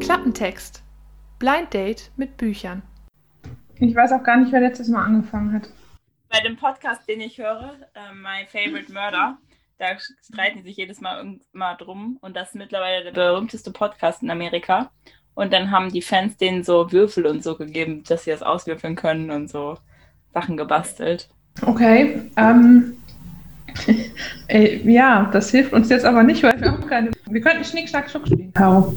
Klappentext. Blind Date mit Büchern. Ich weiß auch gar nicht, wer letztes Mal angefangen hat. Bei dem Podcast, den ich höre, äh, My Favorite Murder, da streiten die sich jedes Mal immer drum. Und das ist mittlerweile der berühmteste Podcast in Amerika. Und dann haben die Fans denen so Würfel und so gegeben, dass sie das auswürfeln können und so Sachen gebastelt. Okay. Ähm, äh, ja, das hilft uns jetzt aber nicht, weil wir haben keine. Wir könnten Schnick, Schnack, Schnuck spielen, Caro.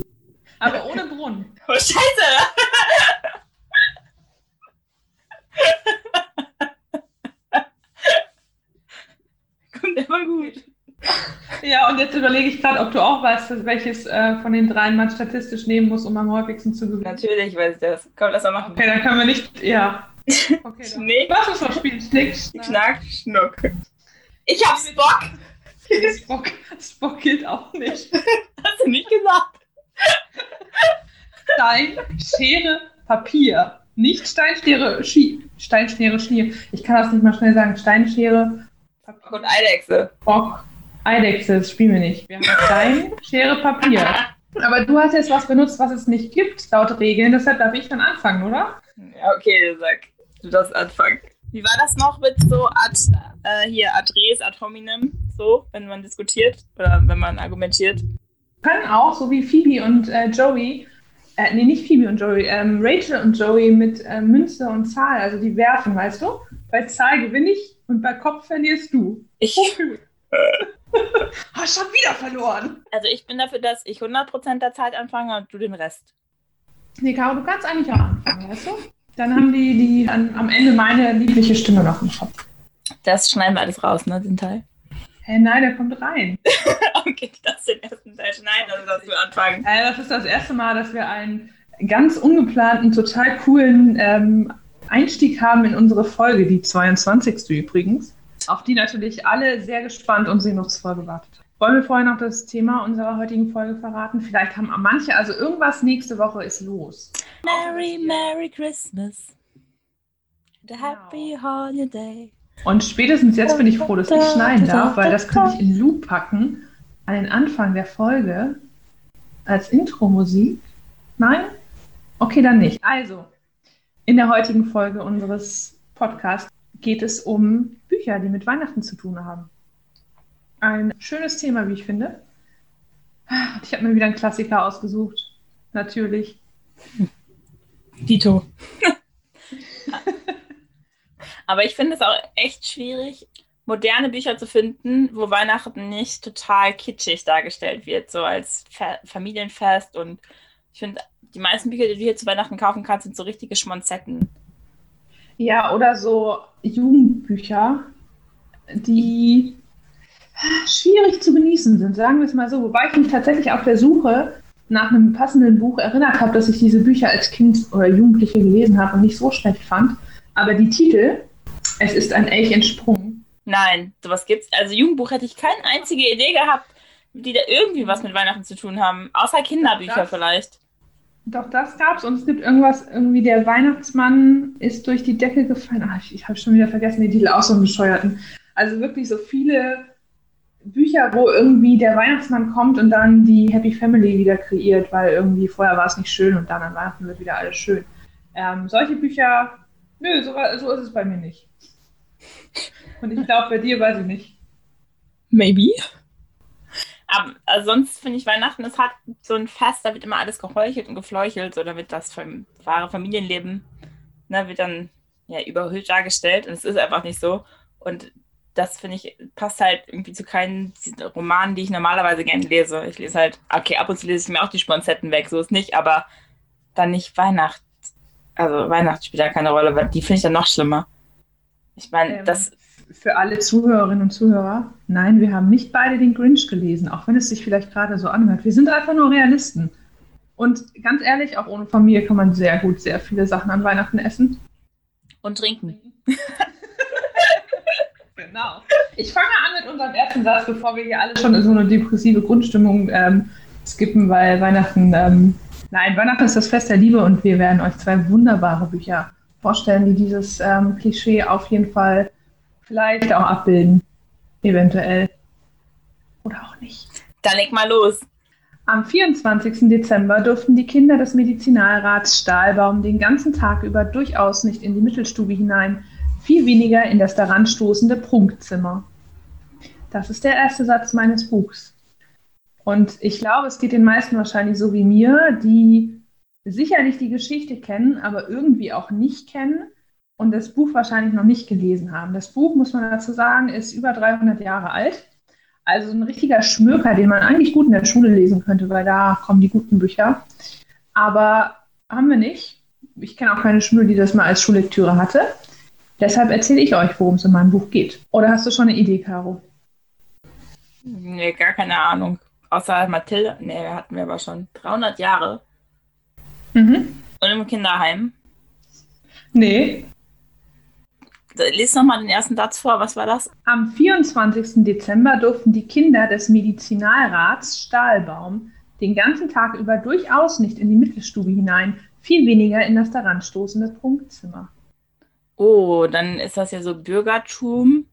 Aber ohne Brunnen. Oh, Scheiße! Kommt immer gut. Ja, und jetzt überlege ich gerade, ob du auch weißt, welches äh, von den dreien man statistisch nehmen muss, um am häufigsten zu gewinnen. Natürlich weiß ich das. Komm, lass mal machen. Okay, dann können wir nicht. Ja. Okay. Schnick, Lass uns spielen. Schnick, Schnack, Schnuck. Ich hab Spock! Spock, Spock gilt auch nicht. Hast du nicht gesagt? Stein, Schere, Papier. Nicht Stein, Schere, Schi Stein, Schere, Schnier. Ich kann das nicht mal schnell sagen. Stein, Schere, Spock und Eidechse. Bock, Eidechse, das spielen wir nicht. Wir haben Stein, Schere, Papier. Aber du hast jetzt was benutzt, was es nicht gibt, laut Regeln. Deshalb darf ich dann anfangen, oder? Ja, okay, sag. Du darfst anfangen. Wie war das noch mit so ad, äh, hier, ad res, ad hominem, so, wenn man diskutiert oder wenn man argumentiert? Können auch, so wie Phoebe und äh, Joey, äh, nee, nicht Phoebe und Joey, ähm, Rachel und Joey mit äh, Münze und Zahl, also die werfen, weißt du? Bei Zahl gewinne ich und bei Kopf verlierst du. Ich, Hast schon wieder verloren. also ich bin dafür, dass ich 100% der Zeit anfange und du den Rest. Nee, Caro, du kannst eigentlich auch anfangen, weißt du? Dann haben die, die an, am Ende meine liebliche Stimme noch im Kopf. Das schneiden wir alles raus, ne, den Teil? Hä, nein, der kommt rein. okay, darf den ersten Teil schneiden, also darfst du anfangen. Äh, das ist das erste Mal, dass wir einen ganz ungeplanten, total coolen ähm, Einstieg haben in unsere Folge, die 22. übrigens, auf die natürlich alle sehr gespannt und sehnsuchtsvoll gewartet haben. Wollen wir vorher noch das Thema unserer heutigen Folge verraten? Vielleicht haben manche, also irgendwas nächste Woche ist los. Merry, Merry Christmas. And a happy holiday. Und spätestens jetzt bin ich froh, dass ich schneiden darf, weil das könnte ich in Loop packen an den Anfang der Folge als Intro-Musik. Nein? Okay, dann nicht. Also, in der heutigen Folge unseres Podcasts geht es um Bücher, die mit Weihnachten zu tun haben. Ein schönes Thema, wie ich finde. Ich habe mir wieder einen Klassiker ausgesucht. Natürlich. Dito. Aber ich finde es auch echt schwierig, moderne Bücher zu finden, wo Weihnachten nicht total kitschig dargestellt wird, so als Fa Familienfest. Und ich finde, die meisten Bücher, die du hier zu Weihnachten kaufen kannst, sind so richtige Schmonzetten. Ja, oder so Jugendbücher, die schwierig zu genießen sind, sagen wir es mal so. Wobei ich mich tatsächlich auf der Suche nach einem passenden Buch erinnert habe, dass ich diese Bücher als Kind oder Jugendliche gelesen habe und nicht so schlecht fand. Aber die Titel, es ist ein Elch entsprungen. Nein, sowas gibt's. Also Jugendbuch hätte ich keine einzige Idee gehabt, die da irgendwie was mit Weihnachten zu tun haben. Außer Kinderbücher Das- vielleicht. Doch, das gab's und es gibt irgendwas, irgendwie der Weihnachtsmann ist durch die Decke gefallen. Ach, ich, ich habe schon wieder vergessen, die Titel auch so einen bescheuerten. Also wirklich so viele Bücher, wo irgendwie der Weihnachtsmann kommt und dann die Happy Family wieder kreiert, weil irgendwie vorher war es nicht schön und dann an Weihnachten wird wieder alles schön. Ähm, solche Bücher, nö, so, so ist es bei mir nicht. Und ich glaube, bei dir weiß ich nicht. Maybe. Aber also sonst finde ich Weihnachten ist halt so ein Fest, da wird immer alles geheuchelt und gefleuchelt, so da wird das vom wahre Familienleben, ne, wird dann ja überhöht dargestellt und es ist einfach nicht so. Und das finde ich, passt halt irgendwie zu keinen Romanen, die ich normalerweise gerne lese. Ich lese halt, okay, ab und zu lese ich mir auch die Sponsetten weg, so ist nicht, aber dann nicht Weihnacht. Also Weihnachten spielt da keine Rolle, weil die finde ich dann noch schlimmer. Ich meine, Ähm, das Für alle Zuhörerinnen und Zuhörer, nein, wir haben nicht beide den Grinch gelesen, auch wenn es sich vielleicht gerade so anhört. Wir sind einfach nur Realisten. Und ganz ehrlich, auch ohne Familie kann man sehr gut sehr viele Sachen an Weihnachten essen. und trinken. Genau. Ich fange an mit unserem ersten Satz, bevor wir hier alle schon in so eine depressive Grundstimmung ähm, skippen, weil Weihnachten ähm, Nein, Weihnachten ist das Fest der Liebe und wir werden euch zwei wunderbare Bücher vorstellen, die dieses ähm, Klischee auf jeden Fall vielleicht auch abbilden. Eventuell. Oder auch nicht. Dann leg mal los. Am 24. Dezember durften die Kinder des Medizinalrats Stahlbaum den ganzen Tag über durchaus nicht in die Mittelstube hinein, viel weniger in das daran stoßende Prunkzimmer. Das ist der erste Satz meines Buchs. Und ich glaube, es geht den meisten wahrscheinlich so wie mir, die sicherlich die Geschichte kennen, aber irgendwie auch nicht kennen und das Buch wahrscheinlich noch nicht gelesen haben. Das Buch, muss man dazu sagen, ist über 300 Jahre alt. Also ein richtiger Schmöker, den man eigentlich gut in der Schule lesen könnte, weil da kommen die guten Bücher. Aber haben wir nicht. Ich kenne auch keine Schule, die das mal als Schullektüre hatte. Deshalb erzähle ich euch, worum es in meinem Buch geht. Oder hast du schon eine Idee, Caro? Nee, gar keine Ahnung. Außer Mathilde, nee, hatten wir aber schon 300 Jahre. Mhm. Und im Kinderheim. Nee. Lies nochmal den ersten Satz vor, was war das? Am 24. Dezember durften die Kinder des Medizinalrats Stahlbaum den ganzen Tag über durchaus nicht in die Mittelstube hinein, viel weniger in das daran stoßende Prunkzimmer. Oh, dann ist das ja so Bürgertum,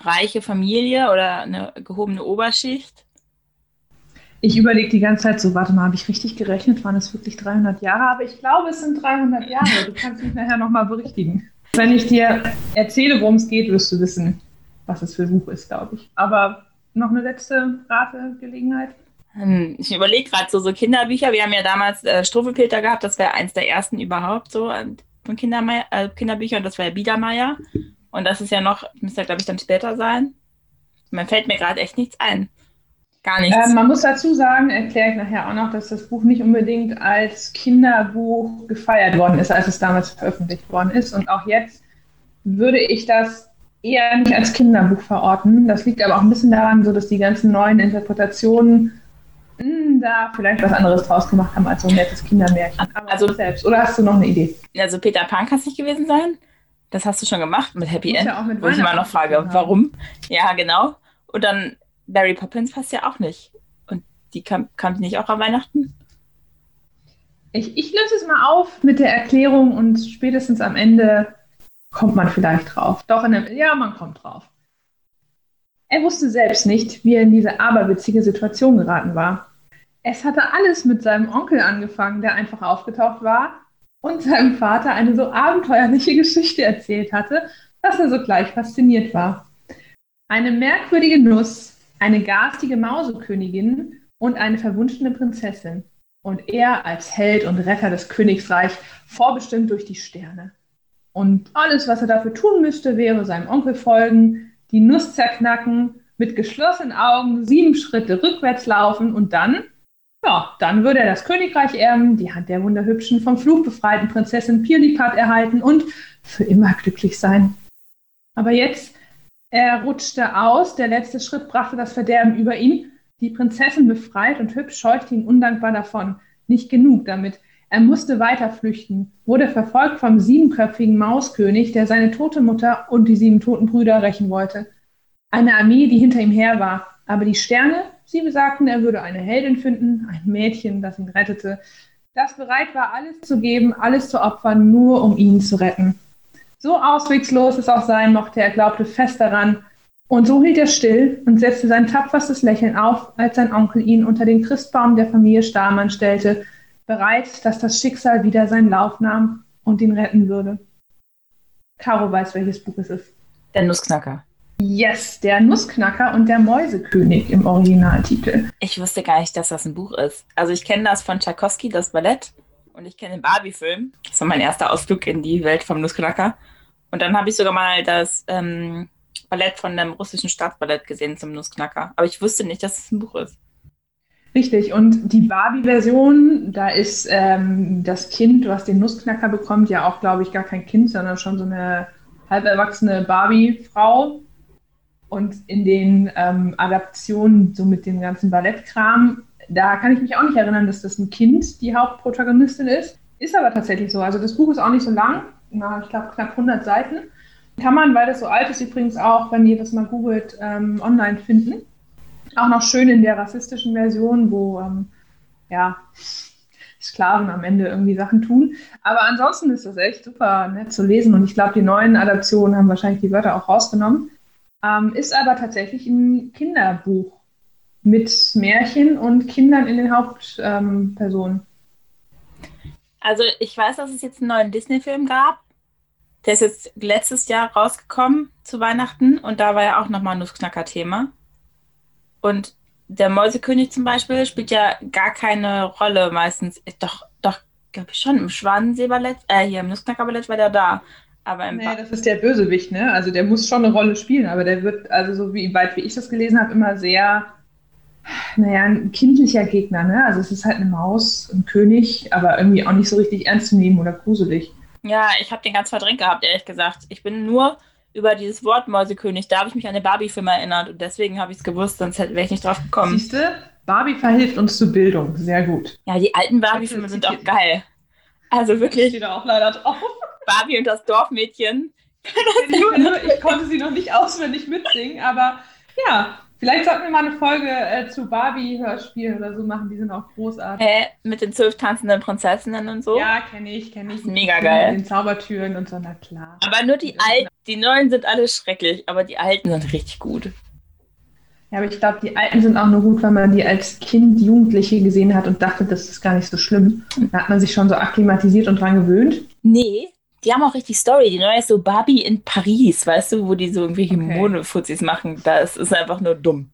reiche Familie oder eine gehobene Oberschicht. Ich überlege die ganze Zeit so, warte mal, habe ich richtig gerechnet? Waren es wirklich 300 Jahre? Aber ich glaube, es sind 300 Jahre. Du kannst mich nachher nochmal berichtigen. Wenn ich dir erzähle, worum es geht, wirst du wissen, was es für ein Buch ist, glaube ich. Aber noch eine letzte Rategelegenheit? Hm, Ich überlege gerade so, so Kinderbücher. Wir haben ja damals äh, Strophenpeter gehabt. Das wäre eins der ersten überhaupt so äh, von Kindermeier, äh, Kinderbüchern. Das war ja Biedermeier. Und das ist ja noch, müsste ja, glaube ich, dann später sein. Mir fällt mir gerade echt nichts ein. Gar nichts. Ähm, man muss dazu sagen, erkläre ich nachher auch noch, dass das Buch nicht unbedingt als Kinderbuch gefeiert worden ist, als es damals veröffentlicht worden ist. Und auch jetzt würde ich das eher nicht als Kinderbuch verorten. Das liegt aber auch ein bisschen daran, so dass die ganzen neuen Interpretationen mh, da vielleicht was anderes draus gemacht haben als so ein nettes Kindermärchen. Aber Also- selbst. Oder hast du noch eine Idee? Also Peter Pan kann es nicht gewesen sein. Das hast du schon gemacht mit Happy End. ja auch mit wo ich immer noch frage, warum? Ja, genau. Und dann Mary Poppins passt ja auch nicht. Und die kam, kam nicht auch an Weihnachten? Ich, ich löse es mal auf mit der Erklärung und spätestens am Ende kommt man vielleicht drauf. Doch, in dem, ja, man kommt drauf. Er wusste selbst nicht, wie er in diese aberwitzige Situation geraten war. Es hatte alles mit seinem Onkel angefangen, der einfach aufgetaucht war und seinem Vater eine so abenteuerliche Geschichte erzählt hatte, dass er sogleich fasziniert war. Eine merkwürdige Nuss, eine garstige Mausekönigin und eine verwunschene Prinzessin und er als Held und Retter des Königsreich vorbestimmt durch die Sterne. Und alles, was er dafür tun müsste, wäre seinem Onkel folgen, die Nuss zerknacken, mit geschlossenen Augen sieben Schritte rückwärts laufen und dann, ja, dann würde er das Königreich erben, die Hand der wunderhübschen, vom Fluch befreiten Prinzessin Pirlipat erhalten und für immer glücklich sein. Aber jetzt, er rutschte aus, der letzte Schritt brachte das Verderben über ihn, die Prinzessin befreit und hübsch scheuchte ihn undankbar davon. Nicht genug damit. Er musste weiter flüchten, wurde verfolgt vom siebenköpfigen Mauskönig, der seine tote Mutter und die sieben toten Brüder rächen wollte. Eine Armee, die hinter ihm her war. Aber die Sterne, sie besagten, er würde eine Heldin finden, ein Mädchen, das ihn rettete, das bereit war, alles zu geben, alles zu opfern, nur um ihn zu retten. So auswegslos es auch sein mochte, er glaubte fest daran, und so hielt er still und setzte sein tapferstes Lächeln auf, als sein Onkel ihn unter den Christbaum der Familie Stahlmann stellte, bereit, dass das Schicksal wieder seinen Lauf nahm und ihn retten würde. Caro weiß, welches Buch es ist. Der Nussknacker. Yes, der Nussknacker und der Mäusekönig im Originaltitel. Ich wusste gar nicht, dass das ein Buch ist. Also ich kenne das von Tchaikovsky, das Ballett. Und ich kenne den Barbie-Film. Das war mein erster Ausflug in die Welt vom Nussknacker. Und dann habe ich sogar mal das ähm, Ballett von dem russischen Staatsballett gesehen zum Nussknacker. Aber ich wusste nicht, dass es ein Buch ist. Richtig, und die Barbie-Version, da ist ähm, das Kind, was den Nussknacker bekommt, ja auch, glaube ich, gar kein Kind, sondern schon so eine halb erwachsene Barbie-Frau. Und in den ähm, Adaptionen, so mit dem ganzen Ballettkram, da kann ich mich auch nicht erinnern, dass das ein Kind die Hauptprotagonistin ist. Ist aber tatsächlich so. Also das Buch ist auch nicht so lang, na, ich glaube knapp 100 Seiten. Kann man, weil das so alt ist, übrigens auch, wenn ihr das mal googelt, ähm, online finden. Auch noch schön in der rassistischen Version, wo, ähm, ja, Sklaven am Ende irgendwie Sachen tun. Aber ansonsten ist das echt super nett zu lesen und ich glaube, die neuen Adaptionen haben wahrscheinlich die Wörter auch rausgenommen. Ähm, ist aber tatsächlich ein Kinderbuch mit Märchen und Kindern in den Hauptpersonen. Ähm, also ich weiß, dass es jetzt einen neuen Disney-Film gab. Der ist jetzt letztes Jahr rausgekommen zu Weihnachten und da war ja auch nochmal ein Nussknacker-Thema. Und der Mäusekönig zum Beispiel spielt ja gar keine Rolle meistens. Doch, doch, glaube ich schon. Im Schwanensee-Ballett, äh, hier im Nussknacker-Ballett war der da. Aber im nee, das ist der Bösewicht, ne? Also der muss schon eine Rolle spielen, aber der wird, also so wie weit wie ich das gelesen habe, immer sehr, naja, ein kindlicher Gegner, ne? Also es ist halt eine Maus, ein König, aber irgendwie auch nicht so richtig ernst zu nehmen oder gruselig. Ja, ich habe den ganz verdrängt gehabt, ehrlich gesagt. Ich bin nur über dieses Wort Mäusekönig, da habe ich mich an den Barbie-Film erinnert und deswegen habe ich es gewusst, sonst wäre ich nicht drauf gekommen. Siehst du? Barbie verhilft uns zur Bildung. Sehr gut. Ja, die alten Barbie-Filme sind auch geil. Also wirklich. Ich stehe da auch leider drauf. Barbie und das Dorfmädchen. ich konnte sie noch nicht auswendig mitsingen, aber ja, Vielleicht sollten wir mal eine Folge äh, zu Barbie-Hörspielen oder so machen, die sind auch großartig. Hä? Mit den zwölf tanzenden Prinzessinnen und so? Ja, kenne ich, kenne ich. Mega geil. Mit den Zaubertüren und so, na klar. Aber nur die alten, die neuen sind alle schrecklich, aber die alten sind richtig gut. Ja, aber ich glaube, die alten sind auch nur gut, weil man die als Kind, Jugendliche gesehen hat und dachte, das ist gar nicht so schlimm. Da hat man sich schon so akklimatisiert und dran gewöhnt. Nee, die haben auch richtig Story. Die neue ist so Barbie in Paris, weißt du, wo die so irgendwelche okay. Modefuzis machen. Das ist einfach nur dumm.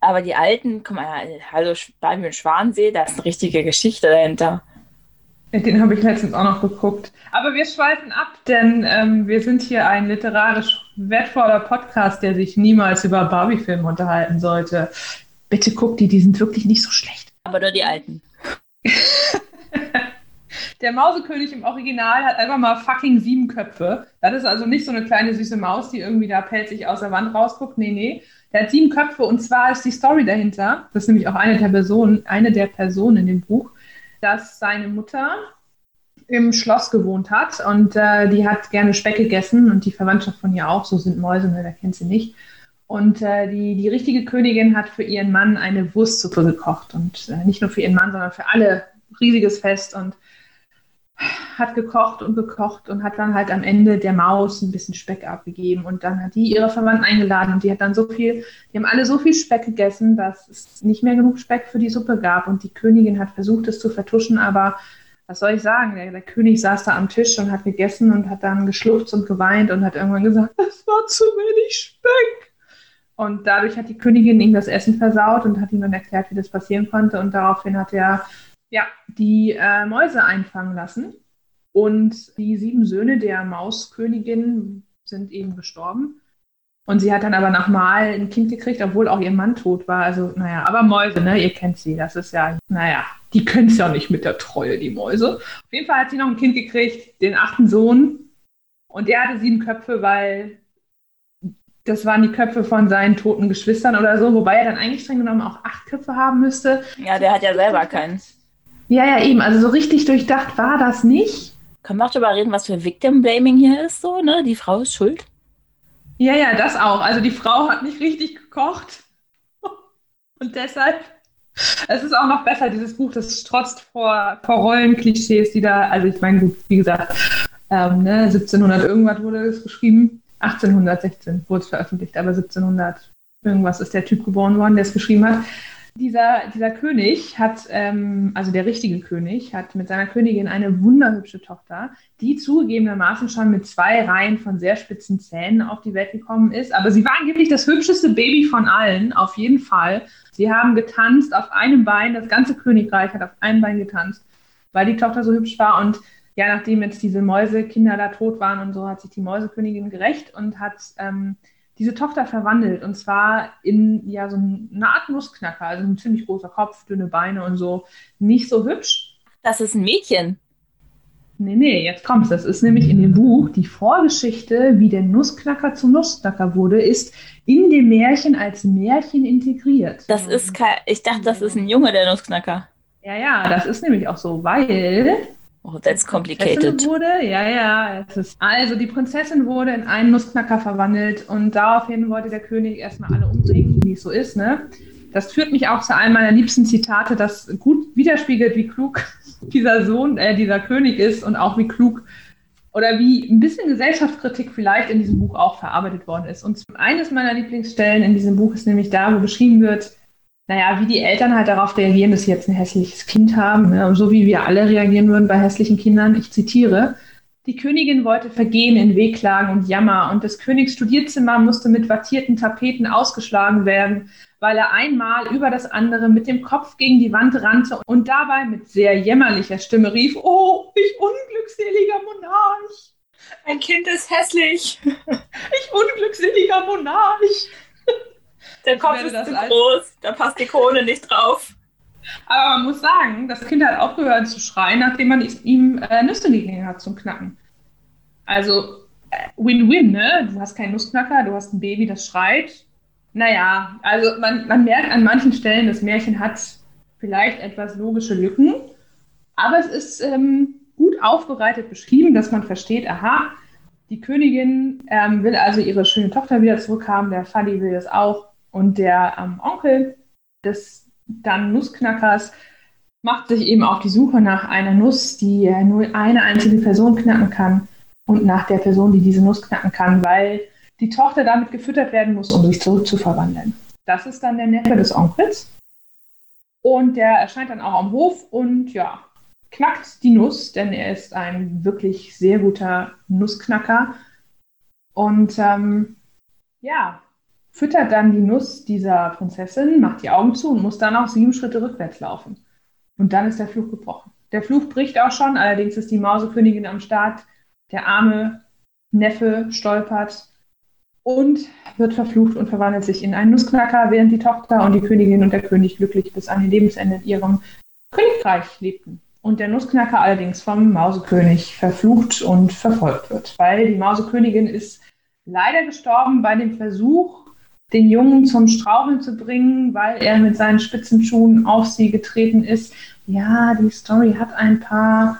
Aber die alten, guck mal, hallo Barbie und Schwansee, da ist eine richtige Geschichte dahinter. Den habe ich letztens auch noch geguckt. Aber wir schweifen ab, denn ähm, wir sind hier ein literarisch wertvoller Podcast, der sich niemals über Barbie-Filme unterhalten sollte. Bitte guck die, die sind wirklich nicht so schlecht. Aber nur die alten. Der Mausekönig im Original hat einfach mal fucking sieben Köpfe. Das ist also nicht so eine kleine süße Maus, die irgendwie da pelzig aus der Wand rausguckt. Nee, nee. Der hat sieben Köpfe und zwar ist die Story dahinter, das ist nämlich auch eine der Personen, eine der Personen in dem Buch, dass seine Mutter im Schloss gewohnt hat und äh, die hat gerne Speck gegessen und die Verwandtschaft von ihr auch, so sind Mäuse, ne, wer kennt sie nicht. Und äh, die, die richtige Königin hat für ihren Mann eine Wurstsuppe gekocht und äh, nicht nur für ihren Mann, sondern für alle riesiges Fest und hat gekocht und gekocht und hat dann halt am Ende der Maus ein bisschen Speck abgegeben und dann hat die ihre Verwandten eingeladen und die hat dann so viel, die haben alle so viel Speck gegessen, dass es nicht mehr genug Speck für die Suppe gab und die Königin hat versucht, es zu vertuschen, aber was soll ich sagen? Der, der König saß da am Tisch und hat gegessen und hat dann geschluchzt und geweint und hat irgendwann gesagt, es war zu wenig Speck. Und dadurch hat die Königin ihm das Essen versaut und hat ihm dann erklärt, wie das passieren konnte. Und daraufhin hat er ja, die äh, Mäuse einfangen lassen. Und die sieben Söhne der Mauskönigin sind eben gestorben. Und sie hat dann aber nochmal ein Kind gekriegt, obwohl auch ihr Mann tot war. Also, naja, aber Mäuse, ne? Ihr kennt sie. Das ist ja, naja, die können es ja nicht mit der Treue, die Mäuse. Auf jeden Fall hat sie noch ein Kind gekriegt, den achten Sohn. Und der hatte sieben Köpfe, weil das waren die Köpfe von seinen toten Geschwistern oder so, wobei er dann eigentlich streng genommen auch acht Köpfe haben müsste. Ja, der hat ja selber keinen. Ja, ja, eben. Also so richtig durchdacht war das nicht. Können wir auch darüber reden, was für Victim Blaming hier ist, so, ne? Die Frau ist schuld. Ja, ja, das auch. Also die Frau hat nicht richtig gekocht. Und deshalb. Es ist auch noch besser, dieses Buch, das strotzt vor, vor Rollenklischees, die da, also ich meine, gut, wie gesagt, ähm, ne, 1700 irgendwas wurde es geschrieben. 1816 wurde es veröffentlicht, aber 1700 irgendwas ist der Typ geboren worden, der es geschrieben hat. Dieser, dieser König hat, ähm, also der richtige König, hat mit seiner Königin eine wunderhübsche Tochter, die zugegebenermaßen schon mit zwei Reihen von sehr spitzen Zähnen auf die Welt gekommen ist. Aber sie war angeblich das hübscheste Baby von allen, auf jeden Fall. Sie haben getanzt auf einem Bein, das ganze Königreich hat auf einem Bein getanzt, weil die Tochter so hübsch war. Und ja, nachdem jetzt diese Mäusekinder da tot waren und so, hat sich die Mäusekönigin gerecht und hat ähm, diese Tochter verwandelt. Und zwar in ja so eine Art Nussknacker, also ein ziemlich großer Kopf, dünne Beine und so. Nicht so hübsch. Das ist ein Mädchen. Nee, nee, jetzt kommt's. Das ist nämlich in dem Buch die Vorgeschichte, wie der Nussknacker zum Nussknacker wurde, ist in dem Märchen als Märchen integriert. Das ist kein, ich dachte, das ist ein Junge, der Nussknacker. Ja, ja, das ist nämlich auch so, weil Oh, that's complicated. Wurde, ja, ja. also die Prinzessin wurde in einen Nussknacker verwandelt und daraufhin wollte der König erstmal alle umbringen, wie es so ist, ne? Das führt mich auch zu einem meiner liebsten Zitate, das gut widerspiegelt, wie klug dieser Sohn, äh, dieser König ist und auch wie klug oder wie ein bisschen Gesellschaftskritik vielleicht in diesem Buch auch verarbeitet worden ist. Und eines meiner Lieblingsstellen in diesem Buch ist nämlich da, wo beschrieben wird, naja, wie die Eltern halt darauf reagieren, dass sie jetzt ein hässliches Kind haben, ne? so wie wir alle reagieren würden bei hässlichen Kindern. Ich zitiere, die Königin wollte vergehen in Wehklagen und Jammer, und des Königs Studierzimmer musste mit wattierten Tapeten ausgeschlagen werden, weil er einmal über das andere mit dem Kopf gegen die Wand rannte und dabei mit sehr jämmerlicher Stimme rief, Oh, ich unglückseliger Monarch! Ein Kind ist hässlich. Ich unglückseliger Monarch! Der Kopf ist zu groß, da passt die Krone nicht drauf. Aber man muss sagen, das Kind hat aufgehört zu schreien, nachdem man ihm äh, Nüsse gegeben hat zum Knacken. Also äh, Win-Win, ne? Du hast keinen Nussknacker, du hast ein Baby, das schreit. Naja, also man, man merkt an manchen Stellen, das Märchen hat vielleicht etwas logische Lücken, aber es ist ähm, gut aufbereitet beschrieben, dass man versteht, aha, die Königin ähm, will also ihre schöne Tochter wieder zurückhaben, der Fadi will das auch und der ähm, Onkel des dann Nussknackers macht sich eben auf die Suche nach einer Nuss, die nur eine einzige Person knacken kann und nach der Person, die diese Nuss knacken kann, weil die Tochter damit gefüttert werden muss, um sich zurückzuverwandeln. Das ist dann der Neffe des Onkels. Und der erscheint dann auch am Hof und ja, knackt die Nuss, denn er ist ein wirklich sehr guter Nussknacker. Und ähm, ja, füttert dann die Nuss dieser Prinzessin, macht die Augen zu und muss dann auch sieben Schritte rückwärts laufen. Und dann ist der Fluch gebrochen. Der Fluch bricht auch schon, allerdings ist die Mausekönigin am Start. Der arme Neffe stolpert und wird verflucht und verwandelt sich in einen Nussknacker, während die Tochter und die Königin und der König glücklich bis an ihr Lebensende in ihrem Königreich lebten. Und der Nussknacker allerdings vom Mausekönig verflucht und verfolgt wird, weil die Mausekönigin ist leider gestorben bei dem Versuch, den Jungen zum Straucheln zu bringen, weil er mit seinen spitzen Schuhen auf sie getreten ist. Ja, die Story hat ein paar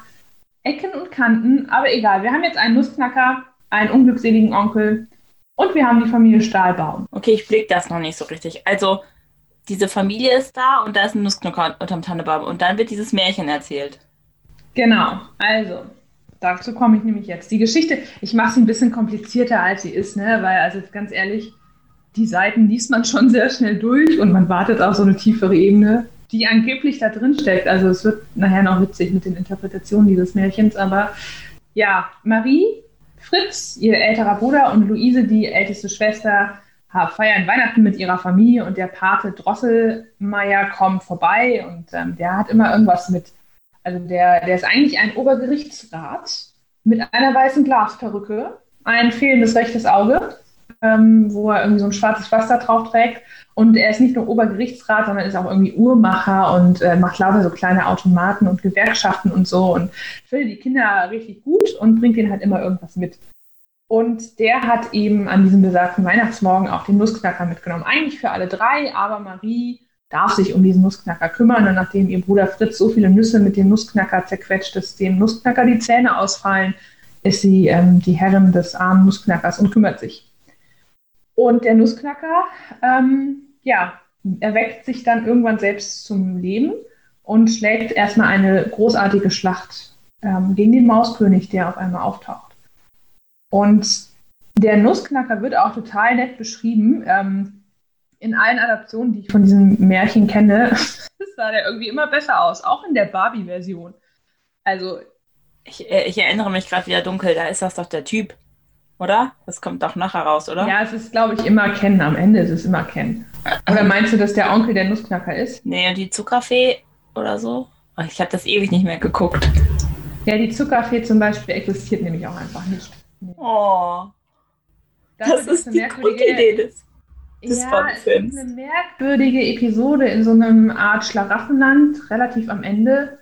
Ecken und Kanten, aber egal. Wir haben jetzt einen Nussknacker, einen unglückseligen Onkel und wir haben die Familie Stahlbaum. Okay, ich blick das noch nicht so richtig. Also, diese Familie ist da und da ist ein Nussknacker unterm Tannebaum und dann wird dieses Märchen erzählt. Genau, also, dazu komme ich nämlich jetzt. Die Geschichte, ich mache sie ein bisschen komplizierter, als sie ist, ne? weil, also ganz ehrlich, die Seiten liest man schon sehr schnell durch und man wartet auf so eine tiefere Ebene, die angeblich da drin steckt. Also es wird nachher noch witzig mit den Interpretationen dieses Märchens, aber ja, Marie, Fritz, ihr älterer Bruder und Luise, die älteste Schwester, feiern Weihnachten mit ihrer Familie und der Pate Drosselmeier kommt vorbei und ähm, der hat immer irgendwas mit. Also der, der ist eigentlich ein Obergerichtsrat mit einer weißen Glasperücke, ein fehlendes rechtes Auge ähm, wo er irgendwie so ein schwarzes Pflaster drauf trägt. Und er ist nicht nur Obergerichtsrat, sondern ist auch irgendwie Uhrmacher und äh, macht lauter so kleine Automaten und Gewerkschaften und so und findet die Kinder richtig gut und bringt ihnen halt immer irgendwas mit. Und der hat eben an diesem besagten Weihnachtsmorgen auch den Nussknacker mitgenommen. Eigentlich für alle drei, aber Marie darf sich um diesen Nussknacker kümmern. Und nachdem ihr Bruder Fritz so viele Nüsse mit dem Nussknacker zerquetscht, dass dem Nussknacker die Zähne ausfallen, ist sie ähm, die Herrin des armen Nussknackers und kümmert sich. Und der Nussknacker, ähm, ja, erweckt sich dann irgendwann selbst zum Leben und schlägt erstmal eine großartige Schlacht ähm, gegen den Mauskönig, der auf einmal auftaucht. Und der Nussknacker wird auch total nett beschrieben. Ähm, in allen Adaptionen, die ich von diesem Märchen kenne, sah der irgendwie immer besser aus, auch in der Barbie-Version. Also. Ich, äh, ich erinnere mich gerade wieder dunkel, da ist das doch der Typ, oder? Das kommt doch nachher raus, oder? Ja, es ist, glaube ich, immer Ken. Am Ende ist es immer Ken. Oder meinst du, dass der Onkel der Nussknacker ist? Nee, und die Zuckerfee oder so? Ich habe das ewig nicht mehr geguckt. Ja, die Zuckerfee zum Beispiel existiert nämlich auch einfach nicht. Oh. Das, das ist, ist die Grundidee des, des ja, es ist eine merkwürdige Episode in so einem Art Schlaraffenland, relativ am Ende